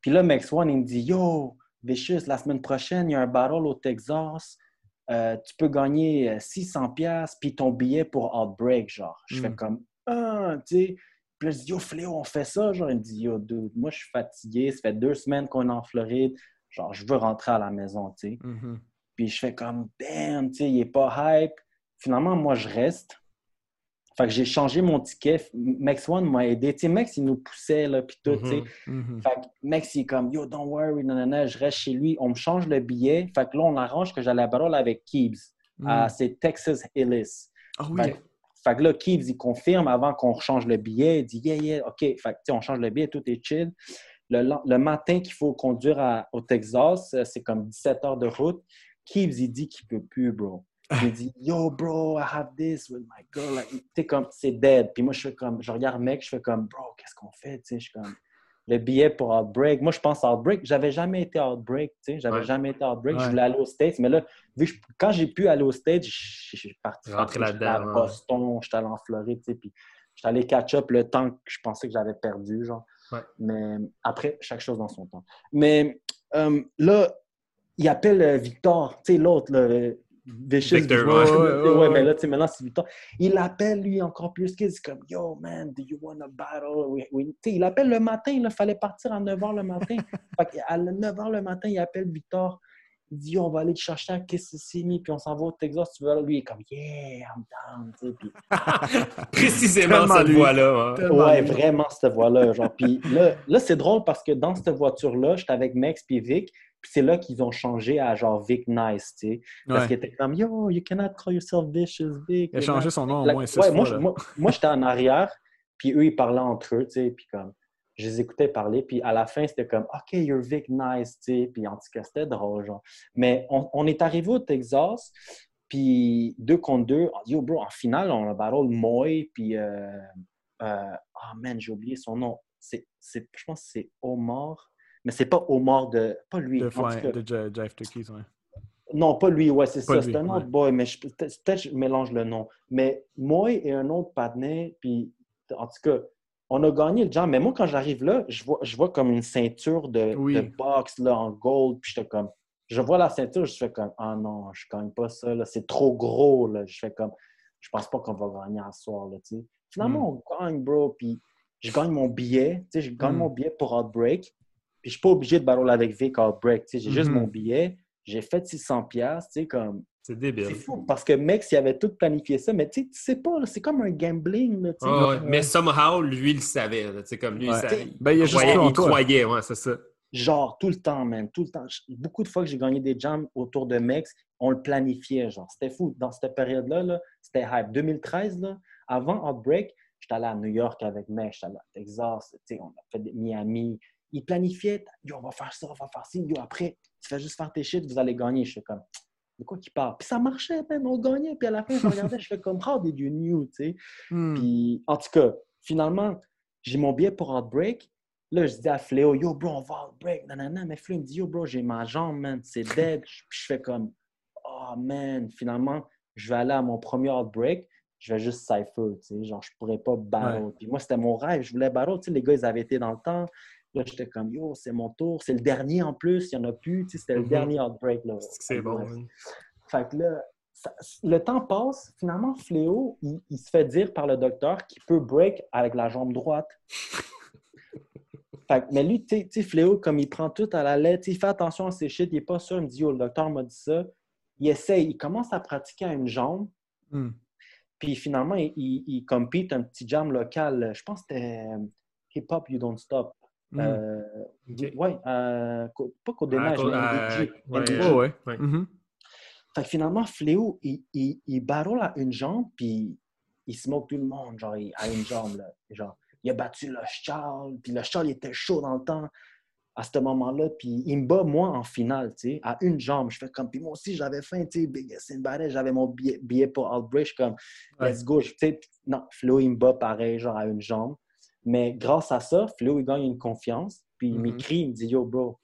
Puis là, Max One, il me dit Yo, Vicious, la semaine prochaine, il y a un battle au Texas. Euh, tu peux gagner 600$ euh, puis ton billet pour Outbreak, genre. Je fais hmm. comme Ah, tu sais. Puis là, je dis Yo, Fléau, on fait ça? Genre, il me dit Yo, dude, moi, je suis fatigué. Ça fait deux semaines qu'on est en Floride. Genre, je veux rentrer à la maison, tu sais. Mm-hmm. Puis je fais comme Damn, tu sais, il est pas hype. Finalement, moi, je reste. Fait que j'ai changé mon ticket. Max One m'a aidé. Tu sais, Max, il nous poussait, là, puis tout, tu sais. Mhm. Mhm. Fait que Max, il est comme, yo, don't worry, nanana, je reste chez lui. On me change le billet. Fait que là, on arrange que j'allais à Barol avec Keebs. à C'est Texas Hillis. Ah oui. Fait, fait que là, Keebs, il confirme avant qu'on change le billet. Il dit, yeah, yeah, OK. Fait que, tu sais, on change le billet, tout est chill. Le, le matin qu'il faut conduire à- au Texas, euh, c'est comme 17 heures de route. Keebs, il dit qu'il peut plus, bro. Il dit, yo, bro, I have this with my girl. Tu sais, comme, c'est dead. Puis moi, je fais comme, je regarde mec, je fais comme, bro, qu'est-ce qu'on fait? Tu sais, je suis comme, le billet pour Outbreak. Moi, je pense à Outbreak. J'avais jamais été Outbreak, tu sais. J'avais Ouais. jamais été à Outbreak. Ouais. Je voulais aller aux States. Mais là, vu que je- quand j'ai pu aller aux States, je je suis parti. Rentrer J'étais allé à là-dedans, ouais. Boston, j'étais allé en Floride, tu sais. Puis j'étais allé catch-up le temps que je pensais que j'avais perdu, genre. Mais après, chaque chose dans son temps. Mais euh, là, il appelle euh, Victor, tu sais, l'autre, Vicious Victor, ouais. Ouais, Ouais, ouais, ouais. mais là, tu sais, maintenant, c'est Victor. Il appelle, lui, encore plus qu'il dit comme Yo, man, do you want a battle? Oui, oui. Tu sais, il appelle le matin, il fallait partir à 9 h le matin. fait à 9 h le matin, il appelle Victor. Il dit on va aller te chercher à Kissimmee, puis on s'en va au Texas. Tu veux? Aller? Lui, il est comme Yeah, I'm down. tu sais, puis- Précisément cette voix-là. hein. Ouais, lui. vraiment, cette voix-là. Genre, puis là, là c'est drôle parce que dans cette voiture-là, j'étais avec Max puis Vic, puis c'est là qu'ils ont changé à genre Vic Nice, tu sais. Parce Ouais. qu'il était comme Yo, you cannot call yourself vicious, Vic. Il a changé son nom au moins six ouais, fois. moi, moi, moi, j'étais en arrière, puis eux, ils parlaient entre eux, tu sais, puis comme, je les écoutais parler, puis à la fin, c'était comme, OK, you're Vic nice, tu sais, puis en tout cas, c'était drôle, genre. Mais on, on est arrivé au Texas, puis deux contre deux, yo, bro, en finale, on a battle Moy, puis, euh, euh, ah, man, j'ai oublié son nom. C'est, je pense que c'est Omar, mais c'est pas Omar de, pas lui. De, en tout ouais, cas. de J- Jive Turkeys, ouais. Non, pas lui, ouais, c'est ça. C'est un autre ouais. boy, mais peut-être je mélange le nom. Mais moi et un autre patinet, puis en tout cas, on a gagné le jam. Mais moi, quand j'arrive là, je vois, je vois comme une ceinture de, Oui. de boxe là, en gold, puis j'étais comme, je vois la ceinture, je fais comme, ah non, je gagne pas ça, là, c'est trop gros, là. Je fais comme, je pense pas qu'on va gagner à ce soir, là. Finalement, on gagne, bro, puis je gagne mon billet, tu sais, je gagne Mm. mon billet pour Outbreak, puis je suis pas obligé de battle avec Vic à Outbreak, tu sais, j'ai juste Mhm. mon billet, j'ai fait 600 pièces, tu sais, comme, C'est débile. c'est fou, parce que Mex, il avait tout planifié ça, mais tu sais, tu sais pas, c'est comme un gambling, là. Ah ouais, Mais somehow, lui, il le savait. là. Tu sais, comme lui, il savait. Ben, il a Il juste croyait, il ouais, c'est ça. Genre, tout le temps, man, tout le temps. Beaucoup de fois que j'ai gagné des jams autour de Mex, on le planifiait, genre. C'était fou. Dans cette période-là, là, c'était hype. 2013, là, avant Outbreak, j'étais allé à New York avec Mex, j'étais allé à Texas, tu sais, on a fait des Miami. Ils planifiaient, yo, on va faire ça, on va faire ci, yo, après, tu fais juste faire tes shit, vous allez gagner. Je fais comme, de quoi qu'il parle? Puis ça marchait, man, on gagnait. Puis à la fin, je regardais, je fais comme, how did you knew, tu sais? Hmm. Puis, en tout cas, finalement, j'ai mon billet pour Outbreak. Là, je dis à Fléau, yo, bro, on va Outbreak. Nanana. Mais Fléau me dit, yo, bro, j'ai ma jambe, man, c'est dead. Puis je fais comme, oh, man, finalement, je vais aller à mon premier Outbreak. Je vais juste cypher, tu sais. Genre, je pourrais pas battle. Puis moi, c'était mon rêve. Je voulais battle. Tu sais, les gars, ils avaient été dans le temps. Là, j'étais comme, yo, c'est mon tour. C'est le dernier en plus. Il n'y en a plus. Tu sais, c'était le Mhm. dernier Outbreak, là. C'est bon. Fait que là, ça- le temps passe. Finalement, Fléau, il, il se fait dire par le docteur qu'il peut break avec la jambe droite. Fait que- mais lui, tu sais- tu sais, Fléau, comme il prend tout à la lettre, il fait attention à ses shit, il n'est pas sûr. Il me dit, yo, le docteur m'a dit ça. Il essaye, il commence à pratiquer à une jambe. Hmm. Puis finalement, il, il, il compete un petit jam local. Je pense que c'était euh, Hip Hop You Don't Stop. Hmm. Euh. Ouais, euh, pas Côte des Ah, Neiges, mais NDG. ouais, NDG. Ouais, ouais. Ouais. Mhm. Fait que finalement, Fléau, il, il, il battle à une jambe, puis il smoke tout le monde, genre, il- à une jambe, là. Genre, il a battu le Charles, puis le Charles, il était chaud dans le temps à ce moment-là, puis il me bat, moi, en finale, tu sais, à une jambe. Je fais comme, puis moi aussi, j'avais faim, tu sais, Big Sinbad, j'avais mon billet, billet pour Outbreak, je suis comme, Ouais. let's go, tu sais. Non, Fléau, il me bat pareil, genre, à une jambe. Mais grâce à ça, Fléau, il gagne une confiance, puis il Mhm. m'écrit, il me dit, yo, bro,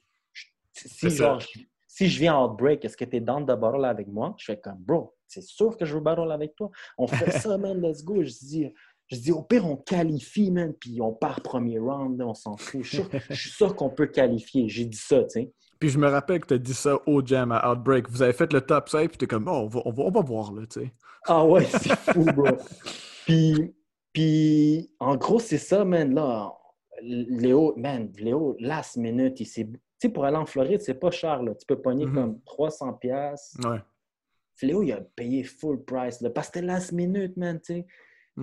si, genre, si je viens en Outbreak, est-ce que tu es dans de battle avec moi? Je fais comme, bro, c'est sûr que je veux battle avec toi. On fait ça, man, let's go. Je dis, je dis, au pire, on qualifie, man, puis on part premier round, on s'en fout. Je suis sûr- qu'on peut qualifier. J'ai dit ça, tu sais. Puis je me rappelle que tu as dit ça au jam à Outbreak. Vous avez fait le top 5, puis t'es comme, oh, on va, on va, on va voir, là, tu sais. Ah ouais, c'est fou, bro. Puis, puis, en gros, c'est ça, man, là. Léo, man, Léo, last minute, il s'est... Tu sais, pour aller en Floride, c'est pas cher, là. Tu peux pogner Mhm. comme 300 pièces Ouais. Fléau, il a payé full price, là, parce que c'était last minute, man, tu sais.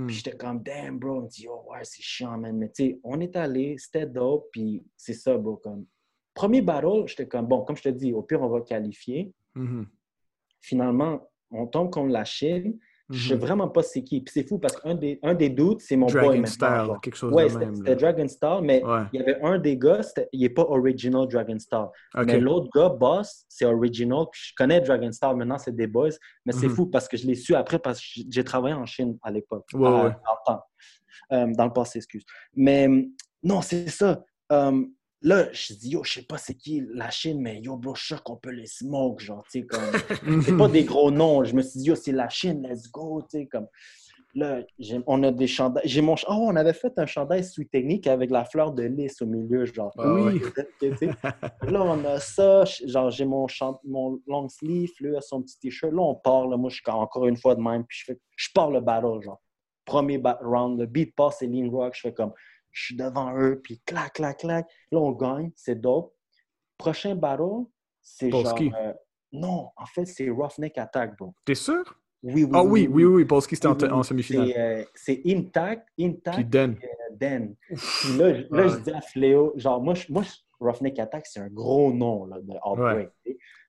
Puis j'étais comme, damn, bro. On me dit, oh, ouais, c'est chiant, man. Mais tu sais, on est allé, c'était dope, puis c'est ça, bro. Comme, premier battle, j'étais comme, bon, comme je te dis, au pire, on va qualifier. Mhm. Finalement, on tombe contre la Chine. Je sais Mhm. vraiment pas c'est qui. Puis c'est fou parce qu'un des, un des doutes, c'est mon boy Dragon. Style, genre. quelque chose Ouais, de c'était même. c'était. Dragon Star, mais Ouais. il y avait un des gars, il n'est pas original Dragon Star. Mais l'autre gars, Boss, c'est original. Puis je connais Dragon Star maintenant, c'est des boys. Mais c'est Mhm. fou parce que je l'ai su après parce que j'ai travaillé en Chine à l'époque. Ouais, temps. Euh, dans le passé, excuse. Mais euh, non, c'est ça. Euh, là, je dis, yo, je sais pas c'est qui la Chine, mais yo, bro, je suis sûr qu'on peut les smoke, genre, tu sais, comme. C'est pas des gros noms. Je me suis dit, yo, c'est la Chine, let's go, tu sais, comme. Là, on a des chandails. J'ai mon. Oh, on avait fait un chandail sous technique avec la fleur de lys au milieu, genre. Ah Oui. Là, on a ça. Genre, j'ai mon, chant- mon long sleeve, lui a son petit t-shirt. Là, on part. Là, moi, je suis encore une fois de même. Puis je, fais... je pars le battle, genre. Premier round, le beat pass, c'est lean rock. Je fais comme. Je suis devant eux, puis clac, clac, clac. Là, on gagne. C'est dope. Prochain battle, c'est genre. Euh, Non, en fait, c'est Roughneck Attack, bro. T'es sûr? Oui, oui. Ah oui, oui, oui, Polski, c'était en, Oui, oui, en oui. semi-finale. C'est, euh, C'est Intact, Intact, Puis Den. euh, Den. Puis là, je- là, Ouais. je dis à Fléau, genre, moi, je- moi je- Roughneck Attack, c'est un gros nom là, de Outbreak.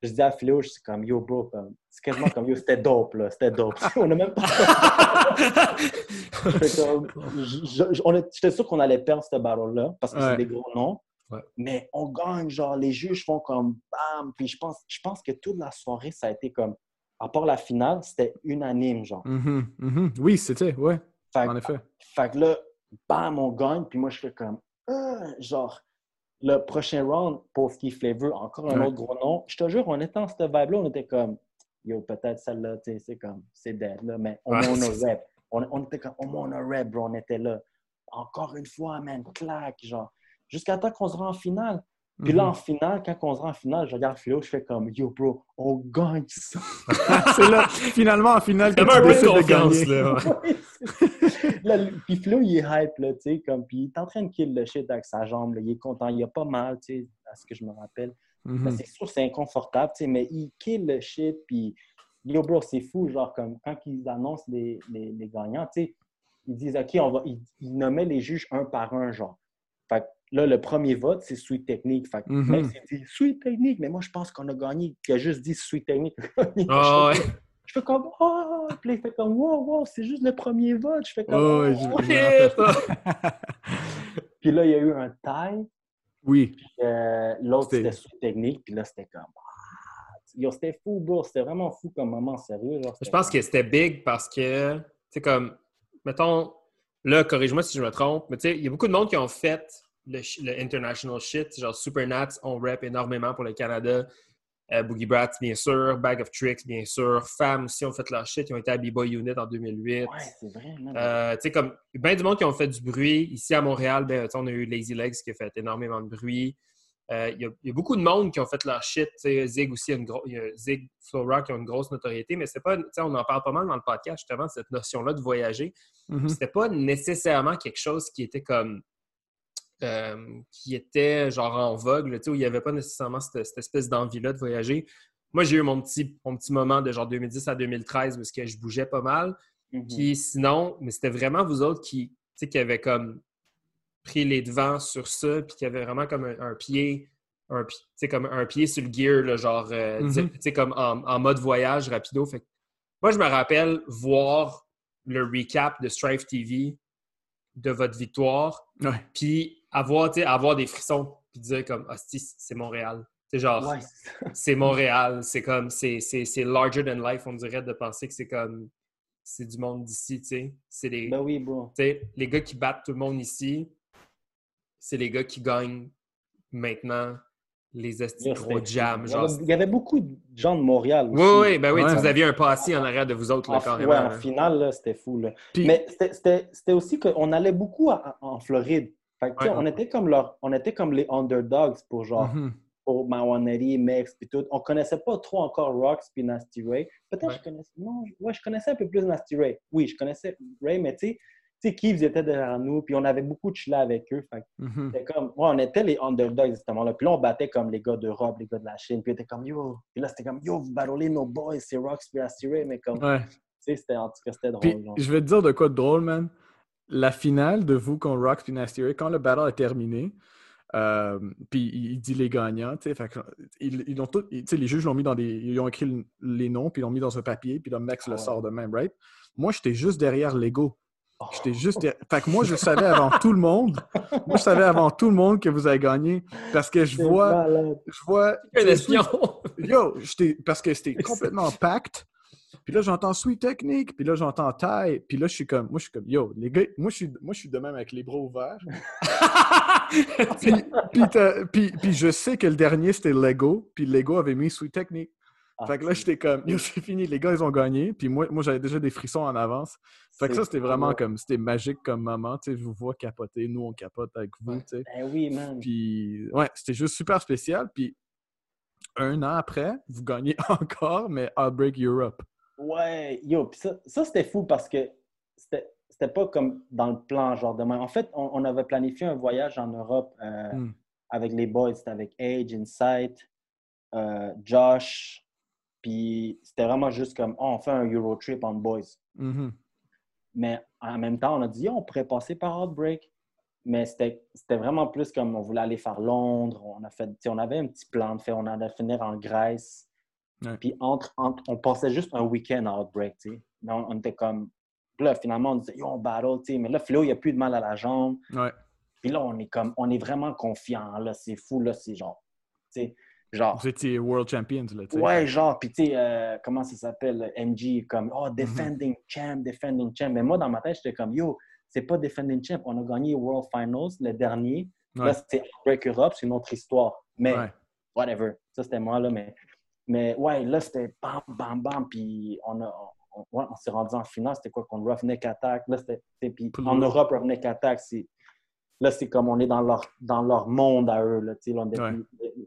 Je dis à je suis comme, yo, bro, c'est quasiment comme, yo, c'était dope, là, c'était dope. on a même pas. J'étais sûr qu'on allait perdre ce battle-là parce que Ouais. c'est des gros noms. Ouais. Mais on gagne, genre, les juges font comme bam. Puis je pense, je pense que toute la soirée, ça a été comme, à part la finale, c'était unanime, genre. Mhm, mhm. Oui, c'était, ouais, Fait, en effet. fait que là, bam, on gagne. Puis moi, je fais comme, Ah, genre, le prochain round, Polski Flavor, encore un Ouais. autre gros nom. Je te jure, on était en cette vibe-là, on était comme, yo, peut-être celle-là, tu sais, c'est comme, c'est dead, là, mais au Ouais, moins on a rep. On, on était comme, au moins on a rep, bro, on était là. Encore une fois, man, clac, genre, jusqu'à temps qu'on se rend en finale. Puis là, en finale, quand on se rend en finale, je regarde Fléau, je fais comme, yo, bro, on gagne ça. c'est là, finalement, en finale, que tu un peu de décides de gagner. là. ouais. Là, puis Flo, il est hype, là, tu sais, comme, puis il est en train de kill le shit avec sa jambe, là, il est content, il a pas mal, tu sais, à ce que je me rappelle. Mhm. C'est sûr, c'est inconfortable, tu sais, mais il kill le shit, puis yo, bro, c'est fou, genre, comme, quand ils annoncent les, les, les gagnants, tu sais, ils disent, OK, on va, ils, ils nommaient les juges un par un, genre. Fait que là, le premier vote, c'est Sweet Technique. Fait que Mhm. même s'il dit Sweet Technique, mais moi, je pense qu'on a gagné. Il a juste dit Sweet Technique. Ah ouais. Je fais comme, oh, puis là, il fait comme, wow, wow, c'est juste le premier vote. Je fais comme, Oh, ouais, oh. je- je. Puis là, il y a eu un tie. Oui, puis, euh, L'autre, C'était- sous technique. Puis là, c'était comme, ah. Yo, c'était fou, bro. C'était vraiment fou comme moment, sérieux. genre, Je pense que c'était big parce que, tu sais, comme, mettons, là, corrige-moi si je me trompe, mais tu sais, il y a beaucoup de monde qui ont fait le, le international shit, genre Supernats, on rap énormément pour le Canada, euh, Boogie Brats, bien sûr, Bag of Tricks, bien sûr, Femmes aussi ont fait leur shit, ils ont été à B-Boy Unit en 2008. Ouais, c'est vrai. Euh, tu sais, comme, bien du monde qui ont fait du bruit. Ici, à Montréal, ben, on a eu Lazy Legs qui a fait énormément de bruit. Euh, Il y, a- il y a beaucoup de monde qui ont fait leur shit. Zig aussi, a une y a Zig, Flow Rock qui ont une grosse notoriété, mais c'est pas, tu sais, on en parle pas mal dans le podcast, justement, cette notion-là de voyager. Mhm. C'était pas nécessairement quelque chose qui était comme. Euh, qui était genre en vogue, là, où il n'y avait pas nécessairement cette, cette espèce d'envie-là de voyager. Moi, j'ai eu mon petit, mon petit moment de genre 2010 à 2013 où est-ce que je bougeais pas mal. Mhm. Puis sinon, mais c'était vraiment vous autres qui, tu sais, qui avez comme pris les devants sur ça, puis qui avaient vraiment comme un, un pied, un, comme un pied sur le gear, là, genre, euh, Mhm. comme en, en mode voyage rapido. Fait que moi, je me rappelle voir le recap de Strive TV de votre victoire, puis avoir, des frissons, puis dire comme, hostie, c'est Montréal. C'est genre, Ouais, c'est Montréal, c'est comme, c'est, c'est, c'est larger than life, on dirait, de penser que c'est comme, c'est du monde d'ici, tu sais. C'est les, Ben oui, sais, les gars qui battent tout le monde ici, c'est les gars qui gagnent maintenant les estis gros jams. Il y, Genre, avait, il y avait beaucoup de gens de Montréal aussi. oui, oui, ben oui, tu vous aviez un passé en arrière de vous autres, là, En, carrément. ouais, en là. finale, là, c'était fou. Là. Puis- Mais c'était- aussi qu'on allait beaucoup à- en Floride. Fait que, tu sais, Ouais. on, était comme leur, on était comme les underdogs pour genre Mhm. pour Mawaneri, Mex, puis tout. On connaissait pas trop encore Rocks puis Nasty Ray. Peut-être Ouais. je connaissais. Non, je- ouais, je connaissais un peu plus Nasty Ray. Oui, je connaissais Ray, mais tu sais, tu sais, Keeves était derrière nous, puis on avait beaucoup de chilla avec eux. Fait Mhm. comme, ouais, on était les underdogs, justement. Là. Puis là, on battait comme les gars d'Europe, les gars de la Chine. Puis était comme, yo. Puis là, c'était comme, yo, vous battlez nos boys, c'est Rocks puis Nasty Ray. Mais comme, Ouais. c'était, en tout cas, c'était drôle. je vais te dire de quoi de drôle, man. La finale de vous contre Rocks puis Nasty quand le battle est terminé, euh, puis il dit les gagnants, tu sais, ils, ont tout, les juges l'ont mis dans des, ils ont écrit les noms, puis ils l'ont mis dans un papier, puis le mec le ah sort de même, right? Moi, j'étais juste derrière Lego. J'étais juste. Fait que moi, je savais avant tout le monde. Moi, je savais avant tout le monde que vous avez gagné. Parce que je vois. Je vois. Un espion! Yo, parce que c'était complètement pacte. Puis là, j'entends Sweet Technique. Puis là, j'entends Taille. Puis là, je suis comme. Moi, je suis comme. Yo, les gars, moi, je suis, moi, je suis de même avec les bras ouverts. puis, puis, je sais que le dernier, c'était Lego. Puis Lego avait mis Sweet Technique. Ah, fait que là, j'étais comme, c'est fini, les gars, ils ont gagné. Puis moi, moi j'avais déjà des frissons en avance. Fait que ça, c'était vraiment comme, c'était magique comme moment. Tu sais, je vous vois capoter, nous, on capote avec vous, tu sais. Ben oui, man. Puis, ouais, c'était juste super spécial. Puis, un an après, vous gagnez encore, mais Outbreak Europe. Ouais, yo, puis ça, ça c'était fou parce que c'était pas comme dans le plan, genre demain. En fait, on, avait planifié un voyage en Europe euh, hmm. avec les boys. C'était avec Age, Insight, euh, Josh, puis c'était vraiment juste comme, oh, on fait un Euro trip on boys. Mm-hmm. Mais en même temps, on a dit, on pourrait passer par Outbreak. Mais c'était vraiment plus comme on voulait aller faire Londres. On, a fait, on avait un petit plan de fait. On allait finir en Grèce. Puis entre, on passait juste un week-end à Outbreak. Mais on, était comme. là, finalement, on disait, yo, on battle. Mais là, Flo, il n'y a plus de mal à la jambe. Puis là, on est comme, on est vraiment confiant. Là, c'est fou. Là, c'est genre. Genre, Vous étiez World Champions, là, tu sais. Ouais, genre, puis tu sais, euh, comment ça s'appelle, MG, comme, oh, defending champ, defending champ. Mais moi, dans ma tête, j'étais comme, yo, c'est pas defending champ. On a gagné World Finals, le dernier. Là, c'était Break Europe, c'est une autre histoire. Mais, whatever. Ça, c'était moi, là. Mais, mais ouais, là, c'était bam, bam, bam. Puis on, a, on, on s'est rendu en finale. C'était quoi, contre Roughneck Attack? Là, c'était, puis en Europe, Roughneck Attack, c'est Là, c'est comme on est dans leur, dans leur monde à eux. Là,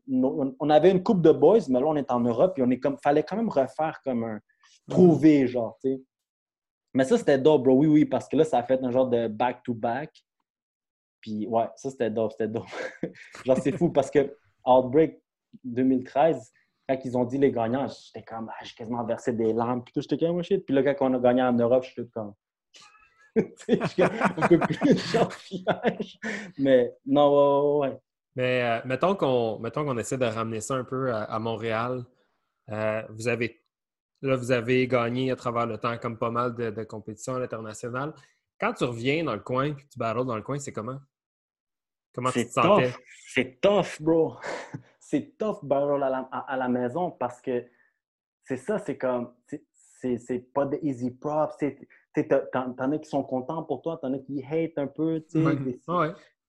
on, on, avait une coupe de boys, mais là, on est en Europe et on est comme. fallait quand même refaire comme un. Trouver, genre, tu sais. Mais ça, c'était dope, bro. Oui, oui, parce que là, ça a fait un genre de back-to-back. Puis, ouais, ça, c'était dope, c'était dope. genre, c'est fou parce que Outbreak 2013, quand ils ont dit les gagnants, j'étais comme, ah, j'ai quasiment versé des larmes. Puis tout, j'étais comme, oh, shit. Puis là, quand on a gagné en Europe, j'étais comme, un peu plus Mais non, ouais, Mais euh, mettons qu'on qu'on essaie de ramener ça un peu à, Montréal. Euh, vous avez là, vous avez gagné à travers le temps comme pas mal de, compétitions à l'international. Quand tu reviens dans le coin et tu battles dans le coin, c'est comment? Comment tu te sentais? C'est tough, bro. C'est tough battle à la, à la maison parce que c'est ça, c'est comme c'est pas de easy props. T'en as qui sont contents pour toi, t'en as qui hate un peu.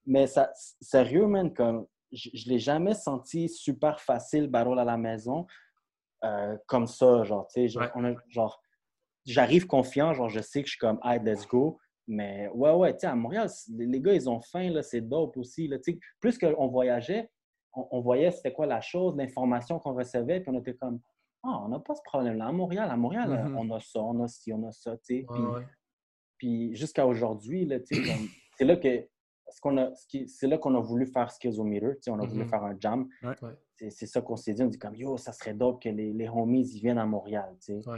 Mais ça, sérieux, man, comme je, je l'ai jamais senti super facile, battle à la maison, euh, comme ça, genre, tu sais, genre, j'arrive confiant, genre, je sais que je suis comme, hey, let's go. Mais ouais, ouais, tu sais, à Montréal, les gars, ils ont faim, là, c'est dope aussi, là, tu sais. Plus qu'on voyageait, on, on voyait c'était quoi la chose, l'information qu'on recevait, puis on était comme, ah, on n'a pas ce problème-là. À Montréal, à Montréal, mmh on a ça, on a ci, on a ça, tu sais. puis, jusqu'à aujourd'hui, c'est là que ce qu'on a, c'est là qu'on a voulu faire sais, on a voulu mmh faire un jam. C'est ça qu'on s'est dit, on dit comme, yo, ça serait dope que les, les homies, ils viennent à Montréal, tu sais.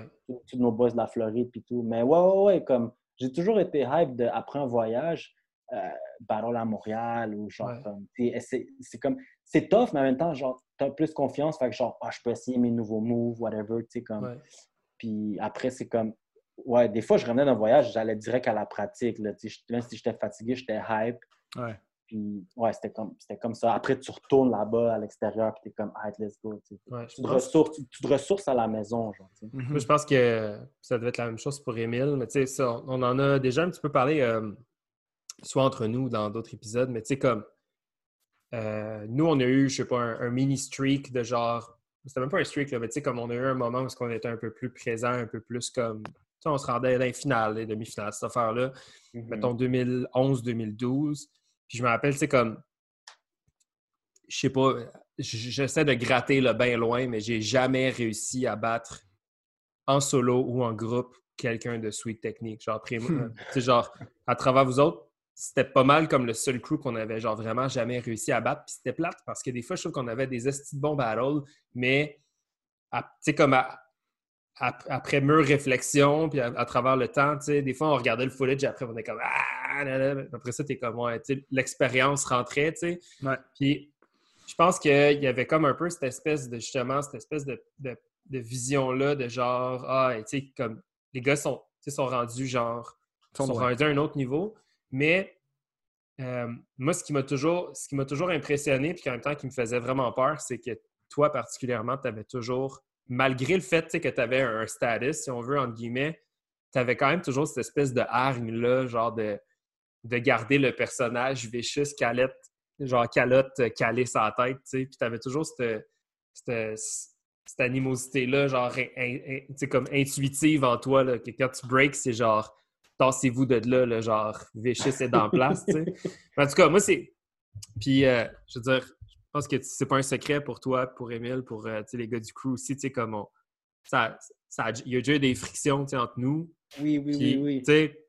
Tous nos boys de la Floride, puis tout. Mais ouais, ouais, ouais, comme, j'ai toujours été hype de, après un voyage, euh, battle à Montréal ou genre comme, c'est comme, c'est tough, mais en même temps, genre, t'as plus confiance, fait que genre, ah, je peux essayer mes nouveaux moves, whatever, tu sais, comme. Puis après, c'est comme, ouais, des fois, je revenais d'un voyage, j'allais direct à la pratique, là, tu sais, même si j'étais fatigué, j'étais hype. Ouais. Puis, ouais, c'était comme, comme ça. Après, tu retournes là-bas à l'extérieur, puis t'es comme, hey, let's go. Tu, te ressources, tu, te ressources à la maison. Genre, Moi, je pense que ça devait être la même chose pour Émile. Mais tu sais, ça, on en a déjà un petit peu parlé, euh, soit entre nous dans d'autres épisodes, mais tu sais, comme euh, nous, on a eu, je sais pas, un, mini streak de genre. C'était même pas un streak, là, mais tu sais, comme on a eu un moment où on était un peu plus présent, un peu plus comme. Tu sais, on se rendait dans les finales, les demi-finales, cette affaire-là. Mm-hmm. Mettons 2011-2012. Puis je me rappelle, c'est comme. Je sais pas, j'essaie de gratter le bien loin, mais j'ai jamais réussi à battre en solo ou en groupe quelqu'un de Sweet Technique. Genre, sais, genre, à travers vous autres, c'était pas mal comme le seul crew qu'on avait genre vraiment jamais réussi à battre. Puis c'était plate parce que des fois, je trouve qu'on avait des estis de bons battles, mais tu sais, comme après mûre réflexion, puis à, travers le temps, tu sais, des fois, on regardait le footage, et après, on était comme Ah, après ça, t'es comme, ouais, l'expérience rentrait, tu sais. Puis, je pense qu'il y avait comme un peu cette espèce de, justement, cette espèce de, vision-là, de genre, ah, tu sais, comme, les gars sont, sont rendus, genre, sont, rendus à un autre niveau, mais euh, moi, ce qui m'a toujours, toujours impressionné, puis en même temps qui me faisait vraiment peur, c'est que toi, particulièrement, tu avais toujours malgré le fait que tu avais un status, si on veut, entre guillemets, tu avais quand même toujours cette espèce de hargne-là, genre de, de garder le personnage vicious, calette, genre calotte euh, calée sa tête, tu sais. Puis tu avais toujours cette, cette, animosité-là, genre, comme intuitive en toi, là, que quand tu breaks, c'est genre, tassez-vous de là, le genre, vicious est dans place, tu sais. En tout cas, moi, c'est. Puis, euh, je veux dire, je pense que c'est pas un secret pour toi, pour Emile, pour euh, les gars du crew aussi, tu sais, comme ça, ça, il y a déjà eu des frictions entre nous. Oui, oui, oui, oui. Tu sais,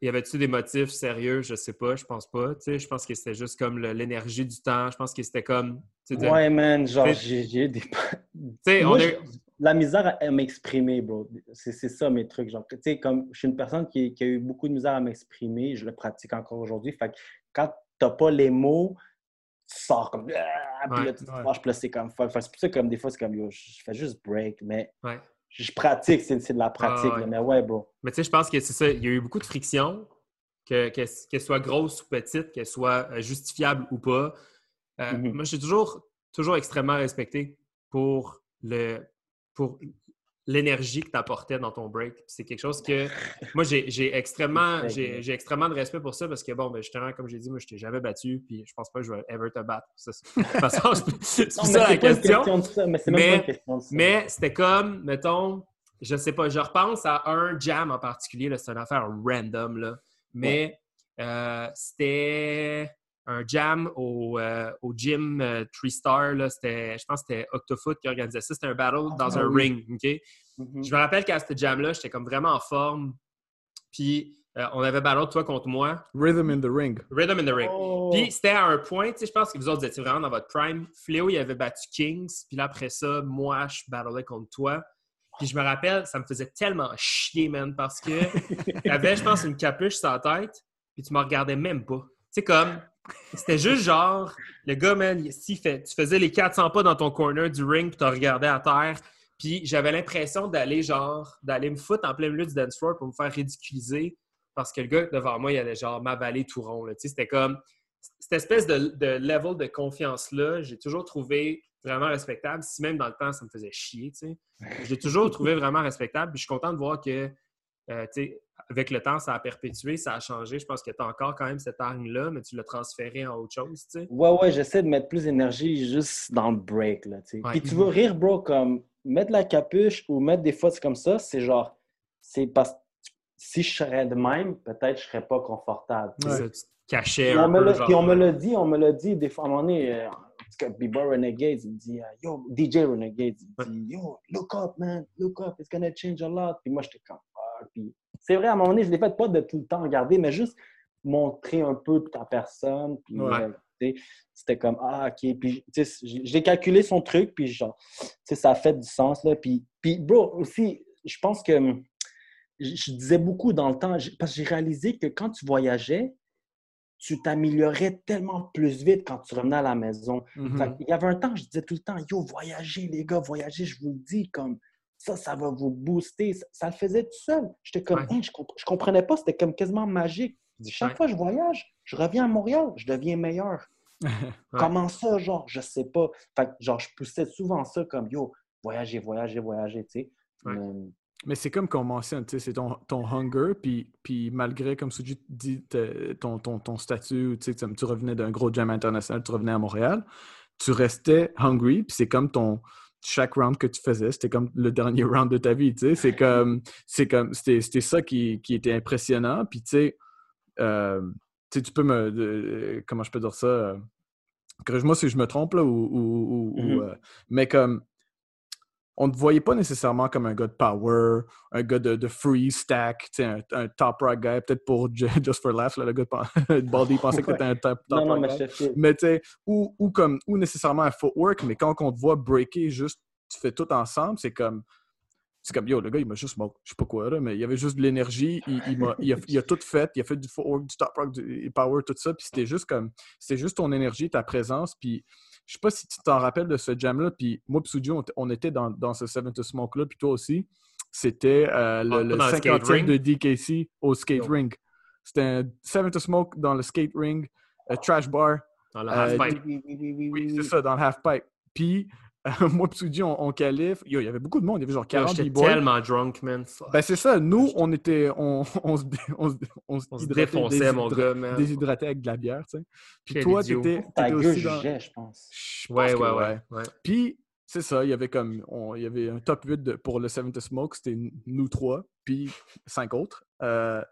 y avait-tu des motifs sérieux? Je sais pas, je pense pas. Tu sais, je pense que c'était juste comme l'énergie du temps. Je pense que c'était comme. Ouais, man, genre, j'ai eu des. Tu on La misère à m'exprimer, bro. C'est ça mes trucs. Genre, tu sais, comme je suis une personne qui, qui, a eu beaucoup de misère à m'exprimer, je le pratique encore aujourd'hui. Fait que quand t'as pas les mots, tu sors comme. Ah, puis là, tu te fâches, puis là, c'est comme c'est pour ça que comme des fois, c'est comme yo, je fais juste break, mais je pratique, c'est de la pratique. mais ouais, bro. Mais tu sais, je pense que c'est ça. Il y a eu beaucoup de friction, qu'elle que, soit grosse ou petite, qu'elle soit euh, justifiable ou pas. Euh, mm-hmm. Moi, je suis toujours, toujours extrêmement respecté pour le, pour l'énergie que tu apportais dans ton break. C'est quelque chose que moi, j'ai extrêmement, extrêmement de respect pour ça parce que, bon, ben, justement, comme j'ai dit, moi, je t'ai jamais battu puis je pense pas que je vais ever te battre. C'est ça la question. mais c'était comme, mettons, je sais pas, je repense à un jam en particulier, c'est une affaire random, là, mais euh, c'était un jam au, euh, au gym euh, Three Star. Là, je pense que c'était Octofoot qui organisait ça. C'était un battle ah, dans un ring. Mm-hmm. Je me rappelle qu'à ce jam-là, j'étais comme vraiment en forme. Puis euh, on avait battle toi contre moi. Rhythm in the ring. Rhythm in the ring. Oh. Puis c'était à un point, tu sais, je pense que vous autres étiez vraiment dans votre prime. Fléau, il avait battu Kings. Puis là, après ça, moi, je battlais contre toi. Puis je me rappelle, ça me faisait tellement chier, man, parce que tu avais, je pense, une capuche sur la tête. Puis tu me regardais même pas. Tu sais, comme c'était juste genre, le gars, man, si tu faisais les 400 pas dans ton corner du ring, puis tu regardais à terre, puis j'avais l'impression d'aller genre, d'aller me foutre en plein milieu du dance floor pour me faire ridiculiser parce que le gars devant moi, il allait genre m'avaler tout rond. C'était comme, cette espèce de, level de confiance-là, j'ai toujours trouvé vraiment respectable, si même dans le temps, ça me faisait chier, sais. J'ai toujours trouvé vraiment respectable, puis je suis content de voir que, euh, avec le temps, ça a perpétué, ça a changé. Je pense que tu as encore quand même cette arme-là, mais tu l'as transféré en autre chose, tu sais. Ouais, ouais, j'essaie de mettre plus d'énergie juste dans le break, là, tu sais. Puis tu veux rire, bro, comme mettre la capuche ou mettre des fautes comme ça, c'est genre, c'est parce que si je serais de même, peut-être je serais pas confortable. Ouais. tu cachais un peu, genre... Puis on me l'a dit, on me l'a dit, des fois, à un moment donné, euh, B-Boy Renegade, il me dit, euh, yo, DJ Renegade, il me dit, yo, look up, man, look up, it's gonna change a lot. Puis moi, j'étais comme, ah, puis c'est vrai, à un moment donné, je ne l'ai fait pas de tout le temps regarder, mais juste montrer un peu de ta personne. Puis, euh, c'était comme, ah, OK. Puis, j'ai calculé son truc, puis genre, ça a fait du sens. Là. Puis, puis, bro, aussi, je pense que je disais beaucoup dans le temps, parce que j'ai réalisé que quand tu voyageais, tu t'améliorais tellement plus vite quand tu revenais à la maison. Mm-hmm. Il y avait un temps, je disais tout le temps, yo, voyagez, les gars, voyagez, je vous le dis, comme ça, ça va vous booster. Ça, le faisait tout seul. J'étais comme, je, ne comprenais pas, c'était comme quasiment magique. Chaque fois que je voyage, je reviens à Montréal, je deviens meilleur. Comment ça, genre, je sais pas. Fait genre, je poussais souvent ça comme, yo, voyager, voyager, voyager, tu sais. Mais... c'est comme qu'on mentionne, tu sais, c'est ton, ton hunger, puis, puis malgré, comme Suji dit, ton, ton, ton statut, tu sais, tu revenais d'un gros jam international, tu revenais à Montréal, tu restais hungry, puis c'est comme ton, chaque round que tu faisais, c'était comme le dernier round de ta vie, tu sais. C'est comme, c'est comme, c'était ça qui, qui, était impressionnant. Puis, tu sais, euh, tu peux me, comment je peux dire ça? Euh, corrige-moi si je me trompe, là, ou, ou, mm-hmm. euh, mais comme, on ne te voyait pas nécessairement comme un gars de power, un gars de, de free stack, un, un, top rock guy, peut-être pour Just for Laugh, le gars de Baldy pensait que tu étais un top, top non, rock guy. Mais tu sais, ou, ou, comme, ou nécessairement un footwork, mais quand on te voit breaker juste, tu fais tout ensemble, c'est comme, C'est comme, yo, le gars, il m'a juste smoke. Je sais pas quoi, là, mais il y avait juste de l'énergie. Il, il, a, il, a, tout fait. Il a fait du footwork, du top rock, du power, tout ça. Puis c'était juste comme, c'était juste ton énergie, ta présence. Puis je sais pas si tu t'en rappelles de ce jam-là. Puis moi, et on, on, était dans, dans ce Seven to Smoke-là. Puis toi aussi. C'était euh, le, le 50e de DKC au skate ring. C'était un Seven to Smoke dans le skate ring, trash bar. Dans le half-pipe. Oui, c'est ça, dans le half-pipe. Puis moi et Suji, on, on qualifie. il y avait beaucoup de monde. Il y avait genre 40 J'étais tellement drunk, man. Ben, c'est ça. Nous, on était. On, on, se, on, on, se défonçait, mon gars, man. Déshydraté avec de la bière, tu sais. Puis toi, t'étais aussi dans... je pense. Je ouais, ouais, ouais, ouais, Puis, c'est ça. Il y avait comme. il y avait un top 8 de, pour le Seven to Smoke. C'était nous trois, puis cinq autres. Euh,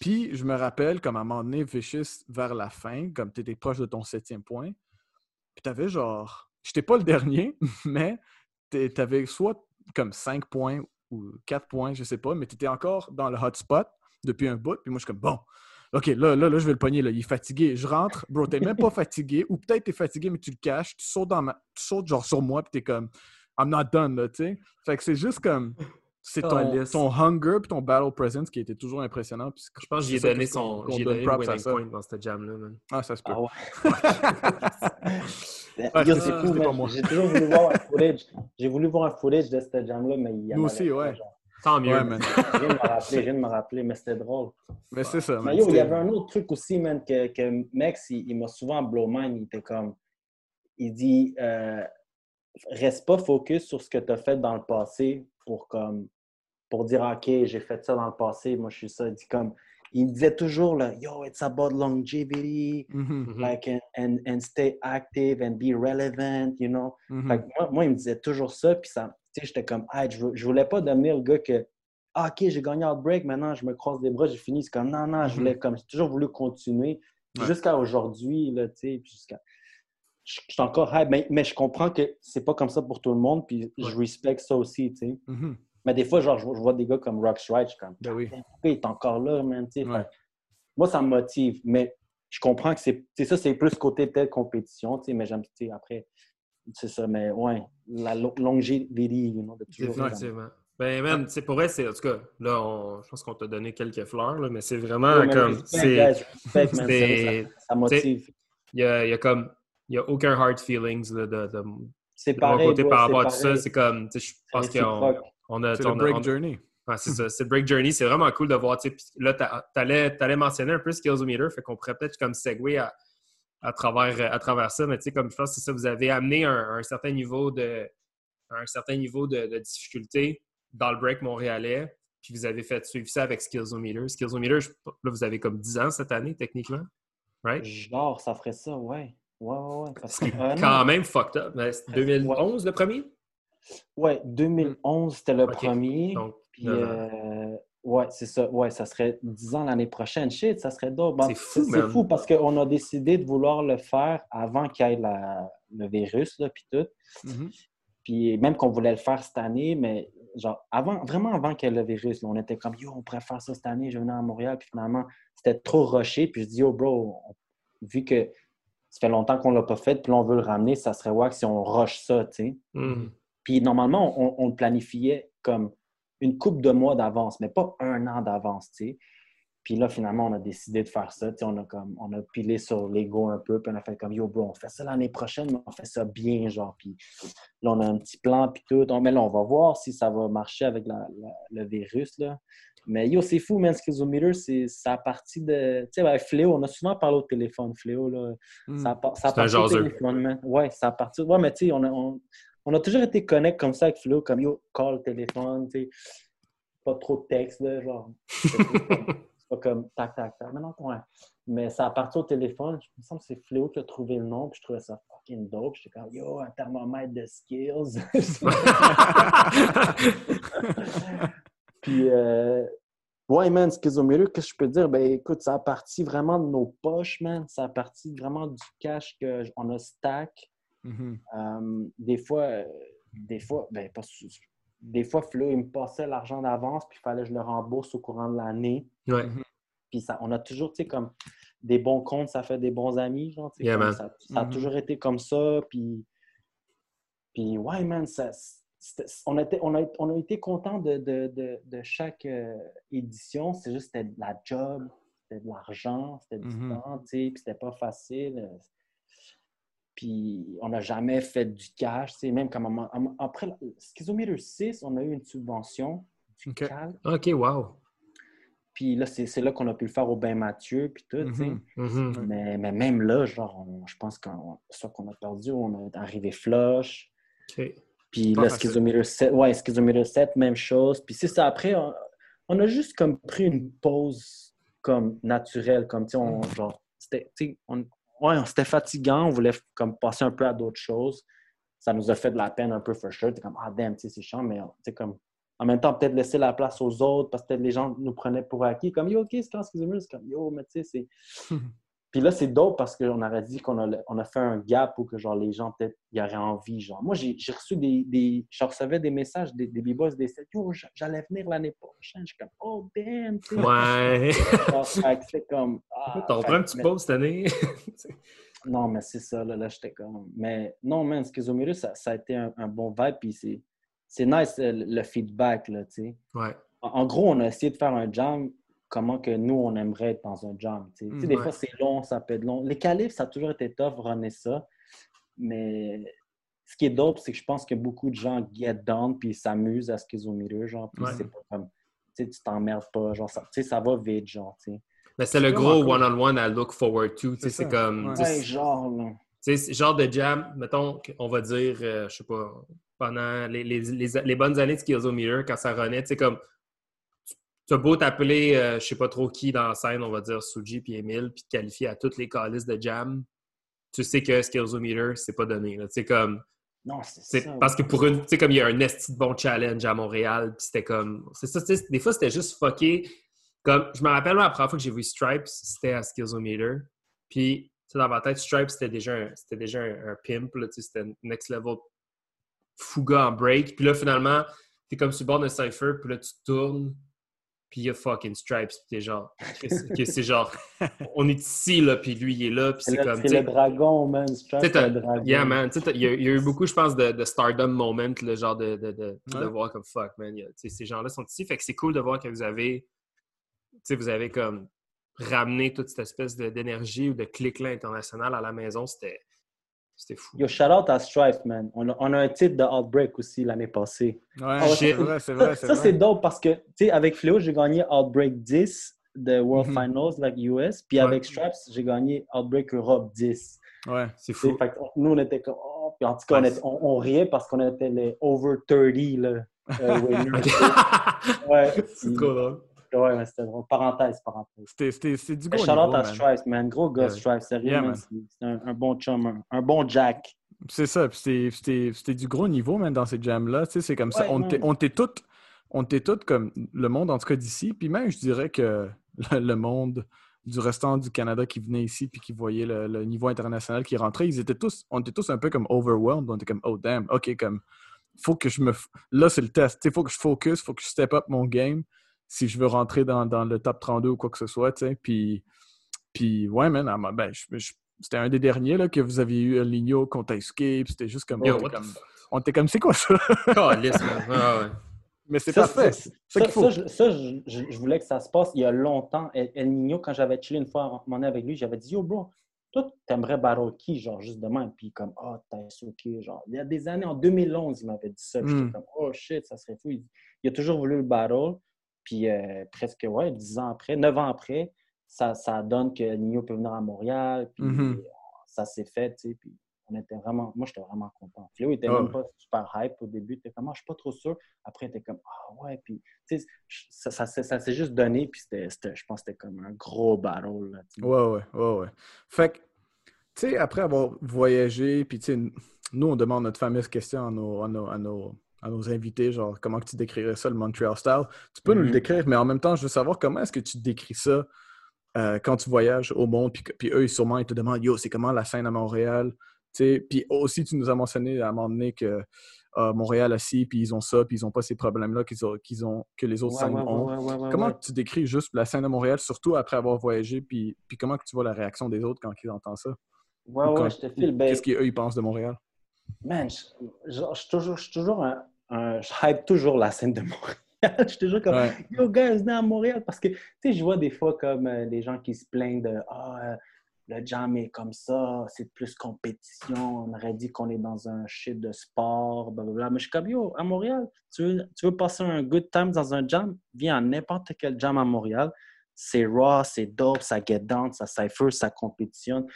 puis, je me rappelle, comme à un moment donné, Vicious, vers la fin, comme tu étais proche de ton septième point, puis t'avais genre J'étais pas le dernier, mais tu avais soit comme 5 points ou 4 points, je sais pas, mais tu étais encore dans le hotspot depuis un bout. Puis moi, je suis comme, bon, OK, là, là, là, je vais le pogner. Là. Il est fatigué. Je rentre. Bro, t'es même pas fatigué. Ou peut-être t'es fatigué, mais tu le caches. Tu sautes, dans tu sautes genre sur moi, puis t'es comme, I'm not done, là, tu sais. Fait que c'est juste comme, c'est ton, ton, hunger et ton battle presence qui était toujours impressionnant. je pense que j'ai donné son j'ai donné point dans cette jam-là. Ah, ça se peut. Ah ouais. c'est fou, J'ai toujours voulu voir un footage. J'ai voulu voir un footage de cette jam-là, mais il y a Nous aussi, ouais. Tant mieux. Ouais, man. je viens de me rappeler, je viens de me rappeler, mais c'était drôle. Mais c'est ça. Mais yo, il y avait un autre truc aussi, man, que, que Max, il, m'a souvent blow mind. Il était comme. Il dit euh, reste pas focus sur ce que tu as fait dans le passé pour comme pour dire OK, j'ai fait ça dans le passé, moi je suis ça. Il dit comme il me disait toujours là, yo, it's about longevity, mm-hmm. like and, and, stay active and be relevant, you know. Mm-hmm. moi, il me disait toujours ça, puis ça, tu sais, j'étais comme, ah, je, je voulais pas devenir le gars que, ah, ok, j'ai gagné break, maintenant je me croise les bras, j'ai fini. C'est comme, non, non, je voulais mm-hmm. comme, j'ai toujours voulu continuer jusqu'à aujourd'hui, là, tu sais, jusqu'à je suis encore hype, mais, mais, je comprends que c'est pas comme ça pour tout le monde, puis je respecte ça aussi, tu sais. Mm-hmm. Mais des fois, genre, je, vois des gars comme Rock Strike, je suis comme, ben oui. il est encore là, man, tu sais. Moi, ça me motive, mais je comprends que c'est ça, c'est plus côté peut-être compétition, tu sais, mais j'aime, tu sais, après, c'est ça, mais ouais, la longévité, you know, de toujours. Effectivement. Ben, man, c'est pour vrai, c'est, en tout cas, là, on, je pense qu'on t'a donné quelques fleurs, là, mais c'est vraiment comme. C'est, ça, motive. Il y a, y a comme n'y a aucun hard feelings de, de, de, c'est pareil, côté par rapport à tout ça. C'est comme, je pense qu'on on a. C'est le break journey. c'est ça, c'est le break journey. C'est vraiment cool de voir. Là, tu allais, allais, mentionner un peu Skillsometer, fait qu'on pourrait peut-être comme segway à, à, travers, à travers ça. Mais tu sais, comme je pense c'est ça, vous avez amené un, un, certain niveau de un certain niveau de, de, difficulté dans le break montréalais. Puis vous avez fait suivre ça avec Skillsometer. Skillsometer, là, vous avez comme 10 ans cette année, techniquement. Right? Genre, ça ferait ça, ouais. Ouais, ouais, ouais. C'est quand même fucked up. 2011 le premier? Ouais, 2011 c'était le premier. Donc, puis, euh, ouais, c'est ça. Ouais, ça serait 10 ans l'année prochaine. Shit, ça serait d'autres. c'est fou, C'est fou parce qu'on a décidé de vouloir le faire avant qu'il y ait le virus, là, puis tout. Mm-hmm. Puis même qu'on voulait le faire cette année, mais genre, avant, vraiment avant qu'il y ait le virus, on était comme, yo, on pourrait faire ça cette année, je venais à Montréal, puis finalement, c'était trop rushé. Puis je dis, yo, bro, vu que ça fait longtemps qu'on ne l'a pas fait, puis là, on veut le ramener, ça serait wack si on rush ça, tu sais. Mm. Puis normalement, on, le planifiait comme une coupe de mois d'avance, mais pas un an d'avance, tu sais. Puis là, finalement, on a décidé de faire ça. On a, comme, on a pilé sur l'ego un peu, puis on a fait comme Yo, bro, on fait ça l'année prochaine, mais on fait ça bien, genre. Puis là, on a un petit plan, puis tout. mais là, on va voir si ça va marcher avec le virus, là. Mais yo, c'est fou, man, Schizometer, c'est ça partie de. Tu sais, avec Fléau, on a souvent parlé au téléphone, Fléau, là. Hmm. Ça, ça a parti au téléphone, man. Ouais, ça a parti. Ouais, mais tu sais, on a, on, a toujours été connectés comme ça avec Fléau, comme yo, call, téléphone, tu sais. Pas trop de texte, là, genre. Pas comme tac, tac, tac. Mais non, ouais. Mais ça a parti au téléphone. Je me semble que c'est Fléau qui a trouvé le nom, puis je trouvais ça fucking dope. J'étais comme, yo, un thermomètre de skills. Puis, euh, ouais, man, Schizometer, qu'est-ce que je peux dire? Ben, écoute, ça a parti vraiment de nos poches, man. Ça a parti vraiment du cash qu'on a stack. Mm-hmm. Euh, des fois, euh, des fois, ben, pas, des fois, Flo, il me passait l'argent d'avance, puis il fallait que je le rembourse au courant de l'année. Ouais. Puis ça, on a toujours, tu sais, comme des bons comptes, ça fait des bons amis. Genre, yeah, ça, a mm-hmm. toujours été comme ça. Puis, puis ouais, man, ça, on, était, on, a, on a été content de, de, de, chaque euh, édition. C'est juste c'était de la job, c'était de l'argent, c'était du mm-hmm. temps, tu sais, puis c'était pas facile. Puis on n'a jamais fait du cash, tu sais, même comme après Schizometer 6, on a eu une subvention du OK, wow. Puis là, c'est là qu'on a pu le faire au Bain Mathieu, puis tout. Mm-hmm. Mm-hmm. mais, mais, même là, genre, je pense qu'on soit qu'on a perdu, on est arrivé flush. Puis là, Schizometer 7, ouais, Schizometer 7, même chose. Puis c'est ça, après, on, a juste comme pris une pause comme naturelle, comme, tu sais, on, mm. genre, c'était, on, ouais, c'était fatigant, on voulait comme passer un peu à d'autres choses. Ça nous a fait de la peine un peu, for sure. T'es comme, ah, damn, tu sais, c'est chiant, mais, tu sais, comme, en même temps, peut-être laisser la place aux autres parce que les gens nous prenaient pour acquis. Comme, yo, OK, c'est quand Schizometer, c'est comme, yo, mais tu sais, c'est. Puis là, c'est d'autres parce qu'on aurait dit qu'on a, on a fait un gap pour que genre, les gens, peut-être, y auraient envie. Genre. Moi, j'ai reçu des, des. Je recevais des messages des, des b-boys des Yo, j'allais venir l'année prochaine. Je suis comme, oh, damn, tu sais. Ouais. c'est comme. Ah, T'en prends un petit pause cette année. non, mais c'est ça, là, là j'étais comme. Mais non, man, Schizomérie, ça, ça a été un, bon vibe. Puis c'est nice le, feedback, là, tu sais. Ouais. En, gros, on a essayé de faire un jam comment que nous, on aimerait être dans un jam. sais, des fois, c'est long, ça peut être long. Les califs, ça a toujours été tough, runner ça. Mais ce qui est dope, c'est que je pense que beaucoup de gens get down puis s'amusent à ce qu'ils ont mis genre. Puis c'est pas comme, tu t'emmerdes pas, genre, ça, ça va vite, genre, tu sais. Mais c'est le gros one-on-one à look forward to, tu sais, c'est comme... Ouais, genre, là. Tu sais, genre de jam, mettons, on va dire, euh, je sais pas, pendant les, les, les, bonnes années de Skills quand ça renaît, tu sais, comme tu as beau t'appeler, je euh, je sais pas trop qui dans la scène, on va dire Suji puis Emile, puis te qualifier à toutes les calices de jam, tu sais que Skillsometer, c'est pas donné. C'est comme. Non, c'est ça. Parce que pour une. Tu sais, comme il y a un esti de bon challenge à Montréal, puis c'était comme. C'est ça, des fois, c'était juste fucké. Comme, je me rappelle la première fois que j'ai vu Stripes, c'était à Skillsometer. Puis, dans ma tête, Stripes, c'était déjà un, c'était déjà un, pimp, c'était next level fouga en break. Puis là, finalement, t'es comme sur le bord d'un cypher, puis là, tu tournes puis il y a fucking Stripes, puis t'es genre, c'est genre, on est ici, là, puis lui, il est là, puis c'est comme... C'est le dragon, man, Stripes, le dragon. Yeah, man, il y, a eu beaucoup, je pense, de, stardom moment, le genre de, de, de, voir comme fuck, man, ces gens-là sont ici, fait que c'est cool de voir que vous avez, tu sais, vous avez comme ramené toute cette espèce d'énergie ou de clic-là international à la maison, c'était fou. Yo, shout out à Strife, man. On a, on a un titre de Outbreak aussi l'année passée. Ouais, oh, c'est vrai, c'est vrai. Ça, c'est dope parce que, tu sais, avec Fléau, j'ai gagné Outbreak 10 de World mm -hmm. Finals, like US. Puis avec Stripes, j'ai gagné Outbreak Europe 10. Ouais, c'est fou. Fait, nous, on était comme, oh, puis en tout cas, on, on, riait parce qu'on était les over 30, là. Euh, ouais, c'est cool, Ouais, mais c'était drôle. Parenthèse, parenthèse. C'était du gros Shout-out à Stripes, man. Gros gars, Stripes. Sérieux, C'est un, bon chum, un, bon Jack. C'est ça. C'était du gros niveau, man, dans ces jams-là. Tu sais, c'est comme ça. On était tous on était tous comme le monde, en tout cas d'ici. Puis même, je dirais que le, monde du restant du Canada qui venait ici puis qui voyait le, niveau international qui rentrait, ils étaient tous, on était tous un peu comme overwhelmed. On était comme, oh damn, ok, comme, faut que je me. Là, c'est le test. Il faut que je focus, faut que je step up mon game si je veux rentrer dans, le top 32 ou quoi que ce soit, tu sais. Puis, puis ouais, man, ben, c'était un des derniers là, que vous aviez eu El Nino contre Escape. C'était juste comme. on était comme, c'est quoi ça? Mais c'est parfait. Ça, ça, ça, je, voulais que ça se passe il y a longtemps. El, Nino, quand j'avais chillé une fois en avec lui, j'avais dit Yo, bro, toi, t'aimerais battle qui, genre, juste demain? Puis comme, oh, t'as ok, genre. Il y a des années, en 2011, il m'avait dit ça. J'étais hmm. comme, oh shit, ça serait fou. Il, il, a toujours voulu le battle. Puis euh, presque, ouais, dix ans après, neuf ans après, ça, ça donne que Nino peut venir à Montréal. Puis mm-hmm. ça s'est fait, tu sais. Puis on était vraiment, moi, j'étais vraiment content. Fléau était même pas super hype au début. Tu comme, ah, je suis pas trop sûr. Après, il était comme, ah ouais. Puis, tu sais, ça, ça, ça, s'est juste donné. Puis, c'était, je pense que c'était comme un gros battle. Là, ouais, ouais, ouais, ouais. Fait que, tu sais, après avoir voyagé, puis, tu sais, nous, on demande notre fameuse question à nos, à nos à nos invités, genre comment tu décrirais ça, le Montreal Style? Tu peux nous le mm-hmm. décrire, mais en même temps, je veux savoir comment est-ce que tu décris ça euh, quand tu voyages au monde, puis, puis eux, sûrement, ils te demandent Yo, c'est comment la scène à Montréal? Puis aussi, tu nous as mentionné à un moment donné que euh, Montréal a ci, puis ils ont ça, puis ils n'ont pas ces problèmes-là qu'ils ont, ont, que les autres scènes ont. comment tu décris juste la scène à Montréal, surtout après avoir voyagé, puis, puis comment tu vois la réaction des autres quand ils entendent ça? Ouais, ouais, je te file. Qu'est-ce qu'eux, ils pensent de Montréal? Man, je, suis toujours, toujours un, je hype toujours la scène de Montréal. je suis toujours comme, yo, guys, venez à Montréal. Parce que, tu sais, je vois des fois comme euh, les gens qui se plaignent de, ah, le jam est comme ça, c'est plus compétition, on aurait dit qu'on est dans un shit de sport, blablabla. Mais je suis comme, yo, à Montréal, tu veux, tu veux passer un good time dans un jam? Viens à n'importe quel jam à Montréal. C'est raw, c'est dope, ça get down, ça cypher, ça compétitionne.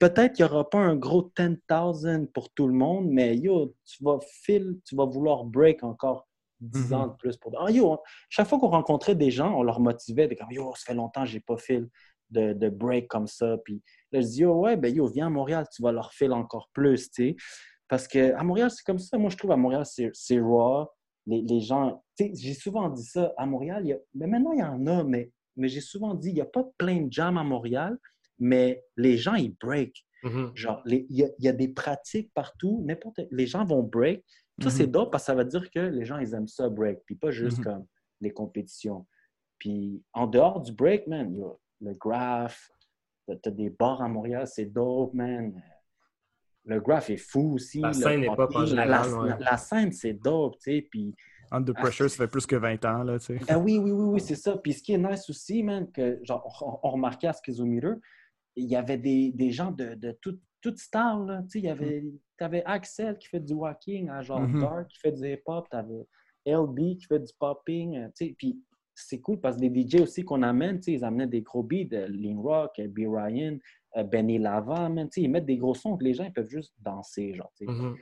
Peut-être qu'il n'y aura pas un gros 10,000 pour tout le monde, mais yo, tu vas fil, tu vas vouloir break encore 10 ans mm-hmm. de plus pour. Ah, yo, chaque fois qu'on rencontrait des gens, on leur motivait, de comme yo, ça fait longtemps que j'ai pas fil de, break comme ça. Puis là, je dis, oh, ouais, ben yo, viens à Montréal, tu vas leur filer encore plus, tu sais. Parce qu'à Montréal, c'est comme ça. Moi, je trouve à Montréal, c'est raw. Les, les gens, tu sais, j'ai souvent dit ça. À Montréal, il y a, mais maintenant, il y en a, mais, mais j'ai souvent dit, il n'y a pas plein de jams à Montréal, mais les gens, ils break. Mm-hmm. Genre, il y, y, a des pratiques partout. N'importe, les gens vont break. Ça, c'est mm-hmm. dope parce que ça veut dire que les gens, ils aiment ça, break. Puis pas juste mm-hmm. comme les compétitions. Puis en dehors du break, man, le graph. T'as des bars à Montréal, c'est dope, man. Le graph est fou aussi. La scène n'est pas en général. La, scène, c'est dope, tu sais. Puis. Under ah, Pressure, ça fait plus que 20 ans, là, tu sais. Ah oui, oui, oui, oui, c'est ça. Puis ce qui est nice aussi, man, que genre, on, remarquait à Schizometer, il y avait des, des gens de, de toute tout style, là. Tu sais, il y avait... Mm. T'avais Axel qui fait du walking, genre mm-hmm. Dark qui fait du hip-hop, t'avais LB qui fait du popping, euh, tu sais. Puis c'est cool parce que les DJ aussi qu'on amène, ils amenaient des gros beats, de Lean Rock, B. Ryan, euh, Benny Lava, ils mettent des gros sons que les gens peuvent juste danser. Genre, mm-hmm.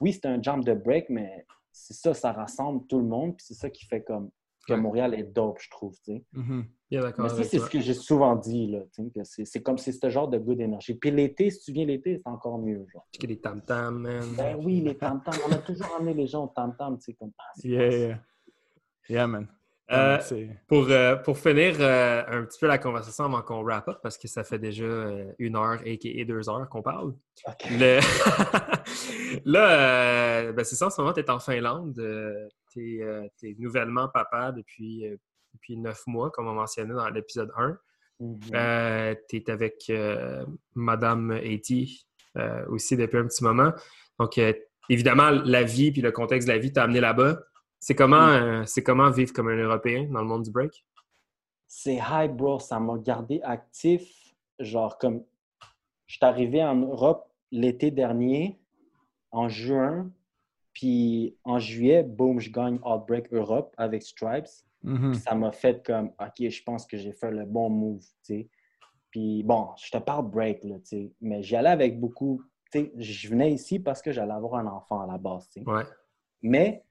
Oui, c'est un jump de break, mais c'est ça, ça rassemble tout le monde, puis c'est ça qui fait comme que Montréal est dope, je trouve. Mm-hmm. mais ça, c'est ce que j'ai souvent dit. Là, c'est comme c'est ce genre de goût d'énergie. Puis l'été, si tu viens l'été, c'est encore mieux. Genre. Les tam-tams, man. Ben oui, les tam-tams. On a toujours amené les gens au tam-tam, tu sais, comme... Ah, yeah, yeah. Yeah, man. Euh, pour, euh, pour finir euh, un petit peu la conversation avant qu'on wrap up, parce que ça fait déjà une heure et deux heures qu'on parle. Là, ben c'est ça, en ce moment, tu es en Finlande. tu es, nouvellement papa depuis, depuis neuf mois, comme on mentionnait dans l'épisode 1. Mm-hmm. tu es avec Madame Haiti aussi depuis un petit moment. Donc, évidemment, la vie puis le contexte de la vie t'a amené là-bas. C'est comment, euh, comment vivre comme un Européen dans le monde du break? C'est high, bro. Ça m'a gardé actif. Genre, comme je suis arrivé en Europe l'été dernier, en juin, puis en juillet, boum, je gagne Outbreak Europe avec Stripes. Mm-hmm. Ça m'a fait comme, OK, je pense que j'ai fait le bon move, tu sais. Puis bon, je te parle break, là, tu sais. Mais j'y allais avec beaucoup, tu sais, je venais ici parce que j'allais avoir un enfant à la base, tu sais. Ouais. Mais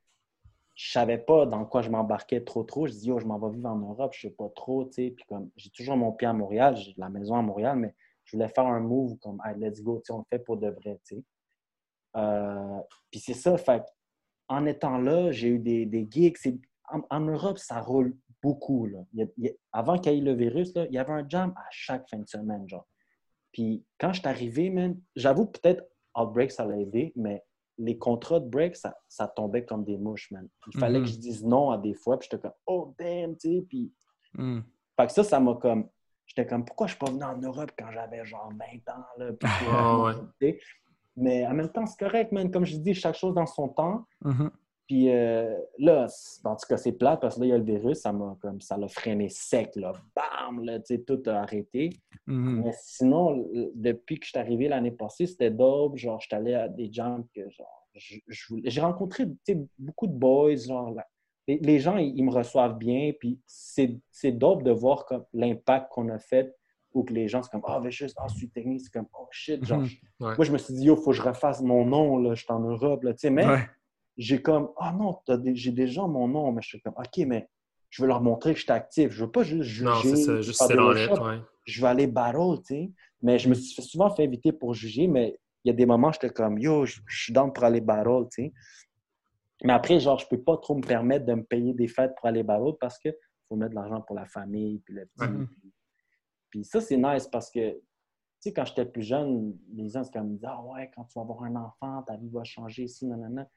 je savais pas dans quoi je m'embarquais trop trop. Je dis, oh, je m'en vais vivre en Europe, je sais pas trop, tu sais. Puis comme, j'ai toujours mon pied à Montréal, j'ai la maison à Montréal, mais je voulais faire un move comme, hey, let's go, tu sais, on le fait pour de vrai, tu sais. Euh, puis c'est ça, fait en étant là, j'ai eu des, des gigs. En, Europe, ça roule beaucoup, là. avant qu'il y ait le virus, là, il y avait un jam à chaque fin de semaine, genre. Puis quand je suis arrivé, j'avoue peut-être Outbreak, ça l'a aidé, mais les contrats de break, ça, ça, tombait comme des mouches, man. Il fallait que mm-hmm. je dise non à des fois, puis j'étais comme, oh damn, tu sais, puis. Mm. Fait que ça, ça m'a comme. J'étais comme, pourquoi je suis pas venu en Europe quand j'avais genre 20 ans, là? Ah, Mais en même temps, c'est correct, man. Comme je dis, chaque chose dans son temps. Mm-hmm. Puis euh, là, en tout cas, c'est plate parce que là, il y a le virus, ça m'a comme ça l'a freiné sec, là. Bam! Là, tu sais, tout a arrêté. Mm-hmm. Mais sinon, depuis que je suis arrivé l'année passée, c'était dope. Genre, je suis allé à des jams que genre. J'ai rencontré beaucoup de boys, genre. les, gens, ils, me reçoivent bien, puis c'est dope de voir l'impact qu'on a fait ou que les gens, c'est comme, ah, oh, juste, ah, suis technique, c'est comme, oh shit, genre. Mm-hmm. Moi, je me suis dit, yo, faut que je refasse mon nom, là, je suis en Europe, là, tu sais, mais j'ai comme, ah non, j'ai déjà mon nom, mais je suis comme, OK, mais je veux leur montrer que je suis actif. Je veux pas juste juger. Non, c'est ça, juste c'est ouais. Je veux aller battle, tu sais. Mais je me suis souvent fait inviter pour juger, mais il y a des moments, j'étais comme, yo, je, suis dans pour aller battle, tu sais. Mais après, genre, je peux pas trop me permettre de me payer des fêtes pour aller battle parce qu'il faut mettre de l'argent pour la famille, puis le petit. Puis, ça, c'est nice parce que, tu sais, quand j'étais plus jeune, les gens, c'est comme, ah ouais, quand tu vas avoir un enfant, ta vie va changer ici, nanana.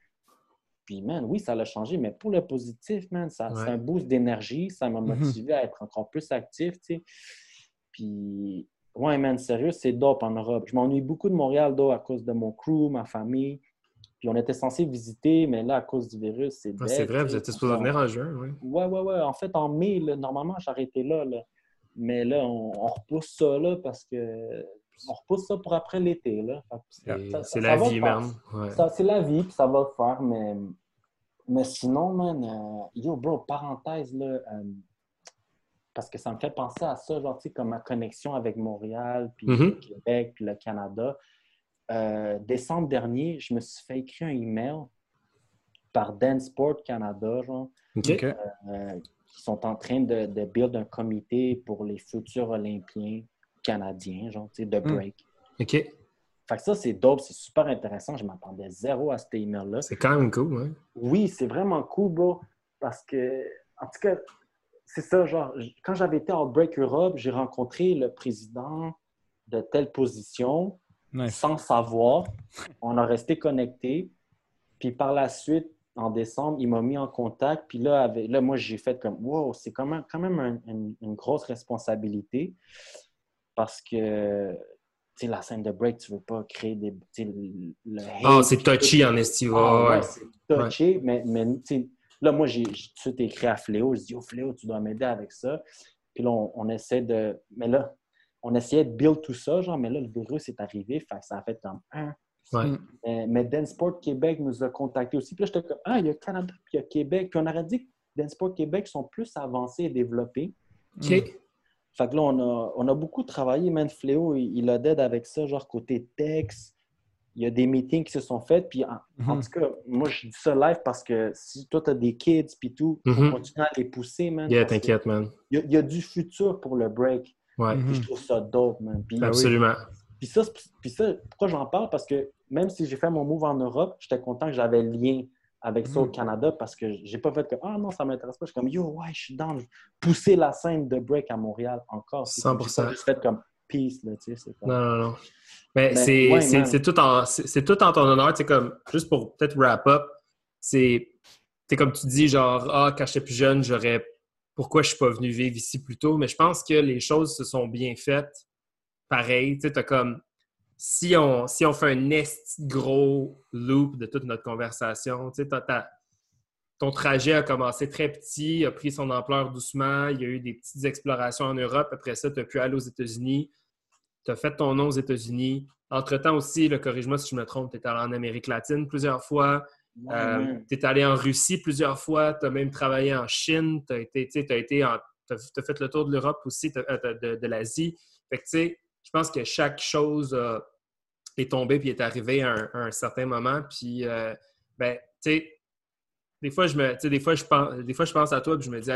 Puis, man, oui, ça l'a changé, mais pour le positif, man, ça, c'est un boost d'énergie. Ça m'a mhm. motivé à être encore plus actif, tu sais. Puis, ouais, man, sérieux, c'est dope en Europe. Je m'ennuie beaucoup de Montréal, d'eau à cause de mon crew, ma famille. Puis on était censé visiter, mais là, à cause du virus, c'est ah, C'est vrai, vous étiez supposé venir en juin, oui. Ouais, ouais, ouais. En fait, en mai, normalement, j'arrêtais là, là. Mais là, on, repousse ça là parce que on repousse ça pour après l'été. là. C'est la, vie, même. C'est la vie, puis ça va le faire, mais, mais sinon, man, euh, yo, bro, parenthèse, là, euh, parce que ça me fait penser à ça, genre, tu sais, comme ma connexion avec Montréal, puis mm-hmm. le Québec, puis le Canada. Euh, décembre dernier, je me suis fait écrire un email par Dansport Canada, genre, qui sont en train de, de build un comité pour les futurs Olympiens canadiens, genre, tu sais, de hmm. break. OK. Fait que ça, c'est dope, c'est super intéressant. Je m'attendais zéro à cet email-là. C'est quand même cool, ouais. Oui, c'est vraiment cool, bro, parce que, en tout cas, c'est ça, genre, quand j'avais été à Break Europe, j'ai rencontré le président de telle position sans savoir. On a resté connectés. Puis par la suite, en décembre, il m'a mis en contact. Puis là, avec, là moi, j'ai fait comme Wow, c'est quand même, quand même une grosse responsabilité parce que sais, la scène de break, tu veux pas créer des. Le oh, c'est touchy en estime. Ah, ouais, c'est touchy, mais, mais Là, moi, j'ai tout de suite écrit à Fléau. Je dis, oh, Fléau, tu dois m'aider avec ça. Puis là, on, essaie de. Mais là, on essayait de build tout ça, genre, mais là, le virus est arrivé. Fait que ça a fait comme un. Mais, mais Dansport Québec nous a contactés aussi. Puis là, j'étais comme, ah, il y a Canada, puis il y a Québec. Puis on aurait dit que Dansport Québec sont plus avancés et développés. OK. Fait que là, on a, on a beaucoup travaillé. Même Fléau, il, il a d'aide avec ça, genre côté texte il y a des meetings qui se sont faits. Puis en, mhm. tout cas, moi, je dis ça live parce que si toi, tu as des kids puis tout, on mhm. continue à les pousser, man. Yeah, t'inquiète, man. Il y, a, du futur pour le break. Ouais. Puis je trouve ça dope, man. Absolument. Puis ça, puis ça, pourquoi j'en parle? Parce que même si j'ai fait mon move en Europe, j'étais content que j'avais lien avec ça au mhm. Canada parce que j'ai pas fait que ah non, ça m'intéresse pas. Je suis comme yo, ouais, je suis dans pousser la scène de break à Montréal encore. 100%. J'ai fait comme peace, là, tu sais. Non, non, non. Mais, ben, c'est tout, en, tout en ton honneur. C'est comme, juste pour peut-être wrap up, c'est comme tu dis, genre, ah, quand j'étais plus jeune, j'aurais. Pourquoi je suis pas venu vivre ici plus tôt? Mais je pense que les choses se sont bien faites pareil. Tu sais, comme. Si on, si on fait un gros loop de toute notre conversation, tu sais, ton trajet a commencé très petit, a pris son ampleur doucement. Il y a eu des petites explorations en Europe. Après ça, tu as pu aller aux États-Unis tu as fait ton nom aux États-Unis. Entre-temps aussi, le corrige-moi si je me trompe, tu es allé en Amérique latine plusieurs fois. Euh, tu es allé en Russie plusieurs fois. Tu as même travaillé en Chine. Tu as, été, as, été as, fait le tour de l'Europe aussi, euh, de, l'Asie. Fait que, tu sais, je pense que chaque chose est tombée puis est arrivée à un, certain moment. Puis, euh, ben, tu sais, des fois, je me, des fois, je pense, des fois, je pense à toi et je me dis,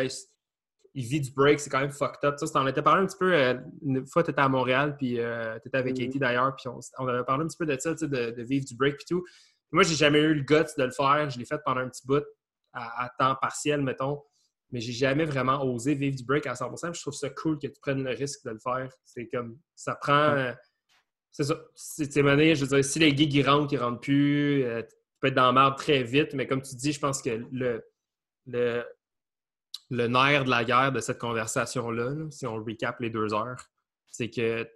il vit du break, c'est quand même fucked up. Ça, on était parlé un petit peu, euh, une fois tu étais à Montréal, puis euh, tu étais avec mm-hmm. Katie d'ailleurs, puis on, avait parlé un petit peu de ça, de, de, vivre du break puis tout. moi, j'ai jamais eu le guts de le faire. Je l'ai fait pendant un petit bout, à, temps partiel, mettons. Mais j'ai jamais vraiment osé vivre du break à 100%. Je trouve ça cool que tu prennes le risque de le faire. C'est comme, ça prend... Euh, c'est ça. C'est je veux dire, si les gigs, ils rentrent, ils rentrent plus, tu peux être dans la merde très vite. Mais comme tu dis, je pense que le, le le nerf de la guerre de cette conversation-là, si on recap les deux heures, c'est que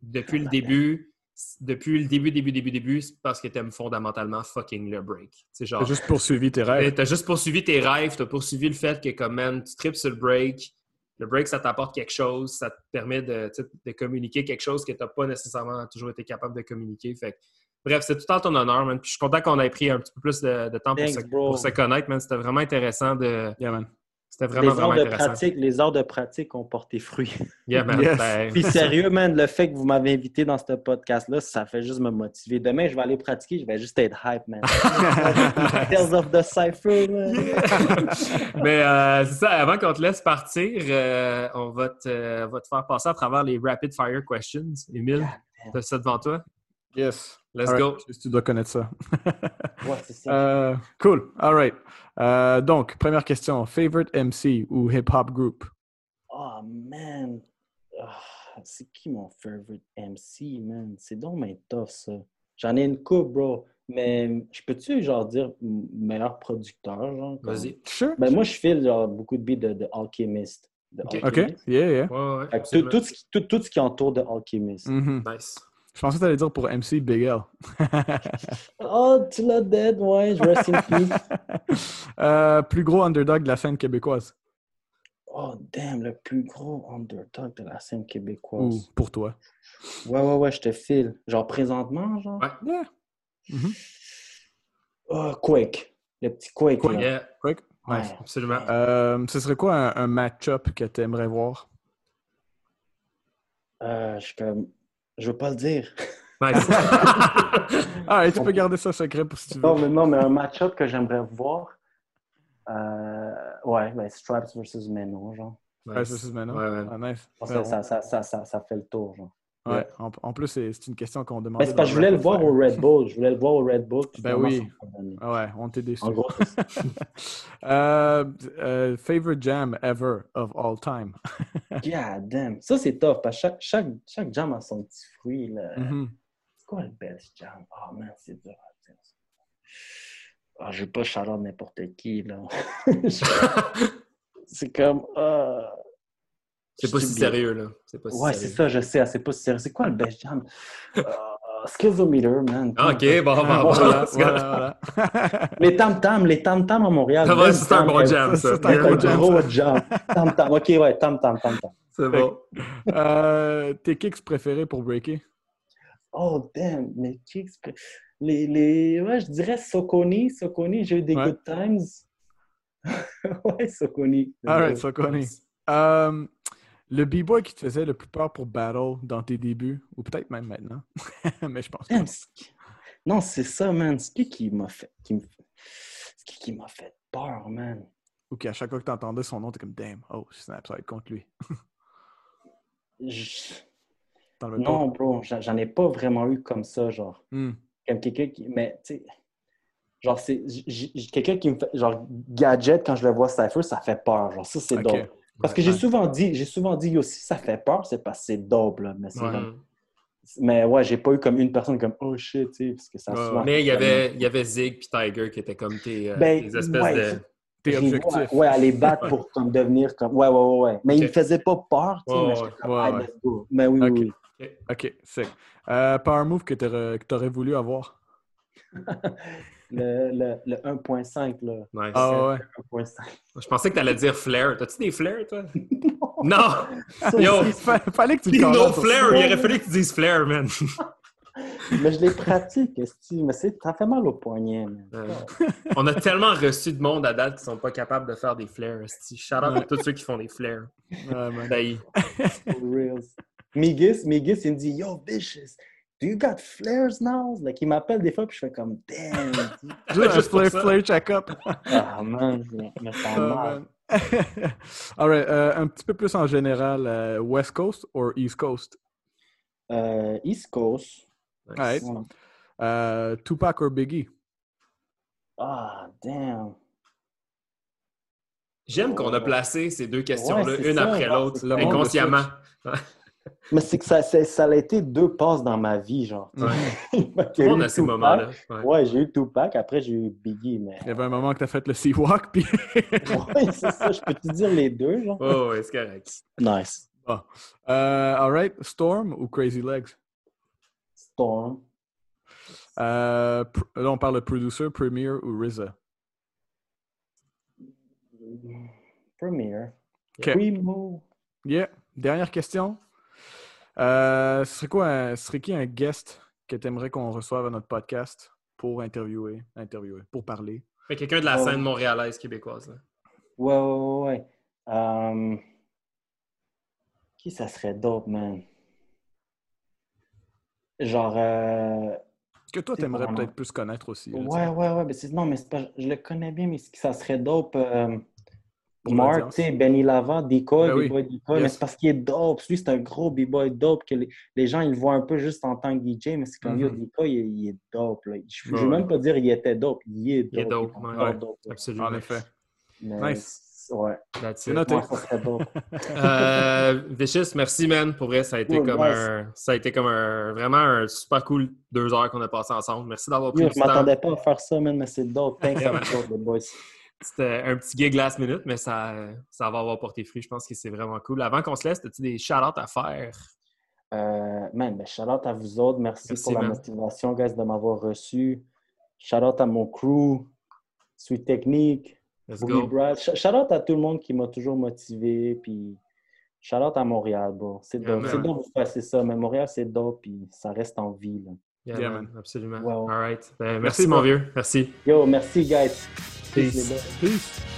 depuis le début, depuis le début, début, début, début, c'est parce que t'aimes fondamentalement fucking le break. Genre, t'as juste poursuivi tes rêves. T'as juste poursuivi tes rêves, t'as poursuivi le fait que, comme, man, tu tripes sur le break. Le break, ça t'apporte quelque chose, ça te permet de, de communiquer quelque chose que t'as pas nécessairement toujours été capable de communiquer. Fait bref, c'est tout en ton honneur, man. Puis je suis content qu'on ait pris un petit peu plus de, temps pour, se, pour, se, connaître, man. C'était vraiment intéressant de, yeah, man. C'était vraiment, les heures de pratique, Les heures de pratique ont porté fruit. Yeah, man. Ben, Puis sérieux, man, le fait que vous m'avez invité dans ce podcast-là, ça fait juste me motiver. Demain, je vais aller pratiquer, je vais juste être hype, man. Tales of the Cypher, man. Mais euh, c'est ça, avant qu'on te laisse partir, euh, on, va te, va te, faire passer à travers les rapid fire questions. Émile, tu as ça devant toi? Yes. Let's go. Tu dois connaître ça. ouais, c'est ça. Euh, cool. All right. Euh, donc, première question. Favorite MC ou hip-hop group? Oh, man. Ah, c'est qui mon favorite MC, man? C'est donc mais tough, ça. J'en ai une coupe, bro. Mais je peux-tu, genre, dire meilleur producteur, genre? Vas-y. Sure. Ben, moi, je file, genre, beaucoup de beats de, Alchemist. OK. Yeah, yeah. Ouais, ouais, tout, tout, ce qui, tout, tout, ce qui entoure de Alchemist. Mm-hmm. Nice. Je pensais que tu allais dire pour MC Big L. oh, tu l'as dead, ouais, je reste in peace. euh, plus gros underdog de la scène québécoise. Oh, damn, le plus gros underdog de la scène québécoise. Ou pour toi. Ouais, ouais, ouais, je te file. Genre présentement, genre? Ouais. Yeah. Mm-hmm. Oh, Quake. Le petit Quake. Quake. Quake? Ouais, absolument. Euh, ce serait quoi un, un match-up que tu aimerais voir? Euh, je, comme... je veux pas le dire. Nice. ah, et tu peux garder ça secret pour si tu veux. Non, mais, non, mais un match-up que j'aimerais voir. Euh... Ouais, ben, Stripes versus Meno, genre. Stripes versus Meno. Ouais, ouais. Ah, nice. Ça, ça, ça, ça, ça, fait le tour, genre. Ouais, en, plus, c'est une question qu'on demande. Mais c'est parce que je voulais le voir au Red Bull. Je voulais le voir au Red Bull. Ben oui. Ah ouais, on t'est déçu. En gros, euh, euh, favorite jam ever of all time. God damn. Ça, c'est tough parce que chaque, chaque, chaque jam a son petit fruit. Là. Mm-hmm. C'est quoi le best jam? Oh man, c'est dur. Oh, je ne veux pas chaleur n'importe qui. là. c'est comme. Uh... C'est pas si sérieux, là. Ouais, c'est ça, je sais. C'est pas si sérieux. C'est quoi le best jam? Uh, Skillometer, man. Ah, OK, bon, bon, voilà, voilà, les tam-tam, les tam-tam à Montréal. c'est un bon jam, ça. C'est un gros jam. Tam-tam, OK, ouais, tam-tam, tam-tam. C'est bon. Euh, tes kicks préférés pour breaker? Oh, damn, mes kicks... Les, les... Ouais, je dirais Soconi. Soconi, j'ai eu des good times. ouais, Soconi. All right, Soconi. Um, le b-boy qui te faisait le plus peur pour battle dans tes débuts, ou peut-être même maintenant, mais je pense pas. Non, c'est ça, man. C'est qui qui m'a fait, qui qui, qui m'a fait peur, man. Ou qu'à chaque fois que tu entendais son nom, t'es comme damn, oh, snap, ça va être contre lui. Non, bro, j'en ai pas vraiment eu comme ça, genre. Hmm. Comme quelqu'un qui. Mais, tu sais, genre, c'est. Quelqu'un qui me fait. Genre, gadget, quand je le vois Cypher, ça fait peur. Genre, ça, c'est okay. Parce que j'ai souvent dit, j'ai souvent dit aussi, ça fait peur, c'est parce que c'est dope, là. Mais, ouais. mais ouais, j'ai pas eu comme une personne comme oh shit, tu sais, parce que ça ouais, Mais il y avait, il y avait Zig puis Tiger qui étaient comme tes, euh, ben, tes espèces de. Tes objectifs. Ouais, aller battre pour comme devenir comme. Ouais, ouais, ouais, ouais. Mais okay. ils faisaient pas peur, tu sais. mais comme, ouais. Mais oui, okay. oui. oui. Ok, c'est. Euh, power move que tu aurais voulu avoir? le, le, le 1.5. Là. Nice. Ah ouais. 1.5. Je pensais que tu allais dire flair. T'as-tu des flairs, toi? non! non. Yo! Fallait que tu dis no flair! Il aurait fallu que tu dises flair, man. mais je les pratique, mais ça fait mal au poignet. Euh, on a tellement reçu de monde à date qui sont pas capables de faire des flares. Shout out à tous ceux qui font des flares. Ouais, For real. Migis, Migis, il me dit Yo, Vicious, do you got flares now? Like, il m'appelle des fois, puis je fais comme Damn. Juste un flare, flare check-up. Ah, man, je me sens mal. All right, uh, un petit peu plus en général, uh, West Coast ou East Coast? Uh, East Coast. All right. Uh, Tupac or Biggie? Ah, damn. J'aime qu'on a placé ces deux questions-là, ouais, une ça, après l'autre, inconsciemment. Mais c'est que ça, ça, a été deux passes dans ma vie, genre. Ouais. Tout le monde a ces moments-là. Ouais, ouais j'ai eu Tupac, après j'ai eu Biggie, mais... Il y avait un moment que tu as fait le Seawalk, puis... oui, c'est ça, je peux te dire les deux, genre? Oh, ouais, c'est correct. Nice. Bon. Uh, all right, Storm ou Crazy Legs? Storm. Euh, là, on parle de producer, Premier ou RZA? Premier. Okay. Primo. Yeah. Dernière question. Euh, ce serait quoi, un, ce serait qui un guest que tu aimerais qu'on reçoive à notre podcast pour interviewer, interviewer, pour parler? Quelqu'un de la oh. scène montréalaise québécoise. Là. Ouais, ouais, ouais. Um... Qui ça serait dope, man? Genre. Euh... Que toi, tu aimerais peut-être plus connaître aussi. Là, ouais, ouais, ouais, mais non, mais pas... je le connais bien, mais ça serait dope. Euh... Mark, tu sais, Benny Lava, Decoy, ben B-Boy oui. Decoy, yes. mais c'est parce qu'il est dope. Lui, c'est un gros B-Boy dope que les, les, gens, ils le voient un peu juste en tant que DJ, mais c'est comme, mm -hmm. yo, Decoy, il, il, est dope. Là. Je ne veux même pas dire qu'il était dope. Il est dope. Il est dope, il ouais. dope Absolument. En effet. Mais, nice. Ouais. C'est noté. Moi, ça serait dope. euh, Vicious, merci, man. Pour vrai, ça a été comme nice. un... Ça a été comme un... Vraiment un super cool deux heures qu'on a passé ensemble. Merci d'avoir pris Yo, le je temps. m'attendais pas à faire ça, man, mais c'est dope. Thanks man. lot, the boys. C'était un petit gig last minute, mais ça, ça va avoir porté fruit. Je pense que c'est vraiment cool. Avant qu'on se laisse, as-tu des shout-outs à faire? Euh, man, ben, shout out à vous autres. Merci, pour la motivation, guys, de m'avoir reçu. Shout out à mon crew, Sweet Technique, Brad. Shout out à tout le monde qui m'a toujours motivé. Puis shout out à Montréal, bro. C'est dope. c'est dope passer ça, mais Montréal, c'est dope. Puis ça reste en vie. Là. Yeah, man. Absolument. All right. Ben, merci, mon vieux. Merci. Yo, merci, guys. Peace. Peace.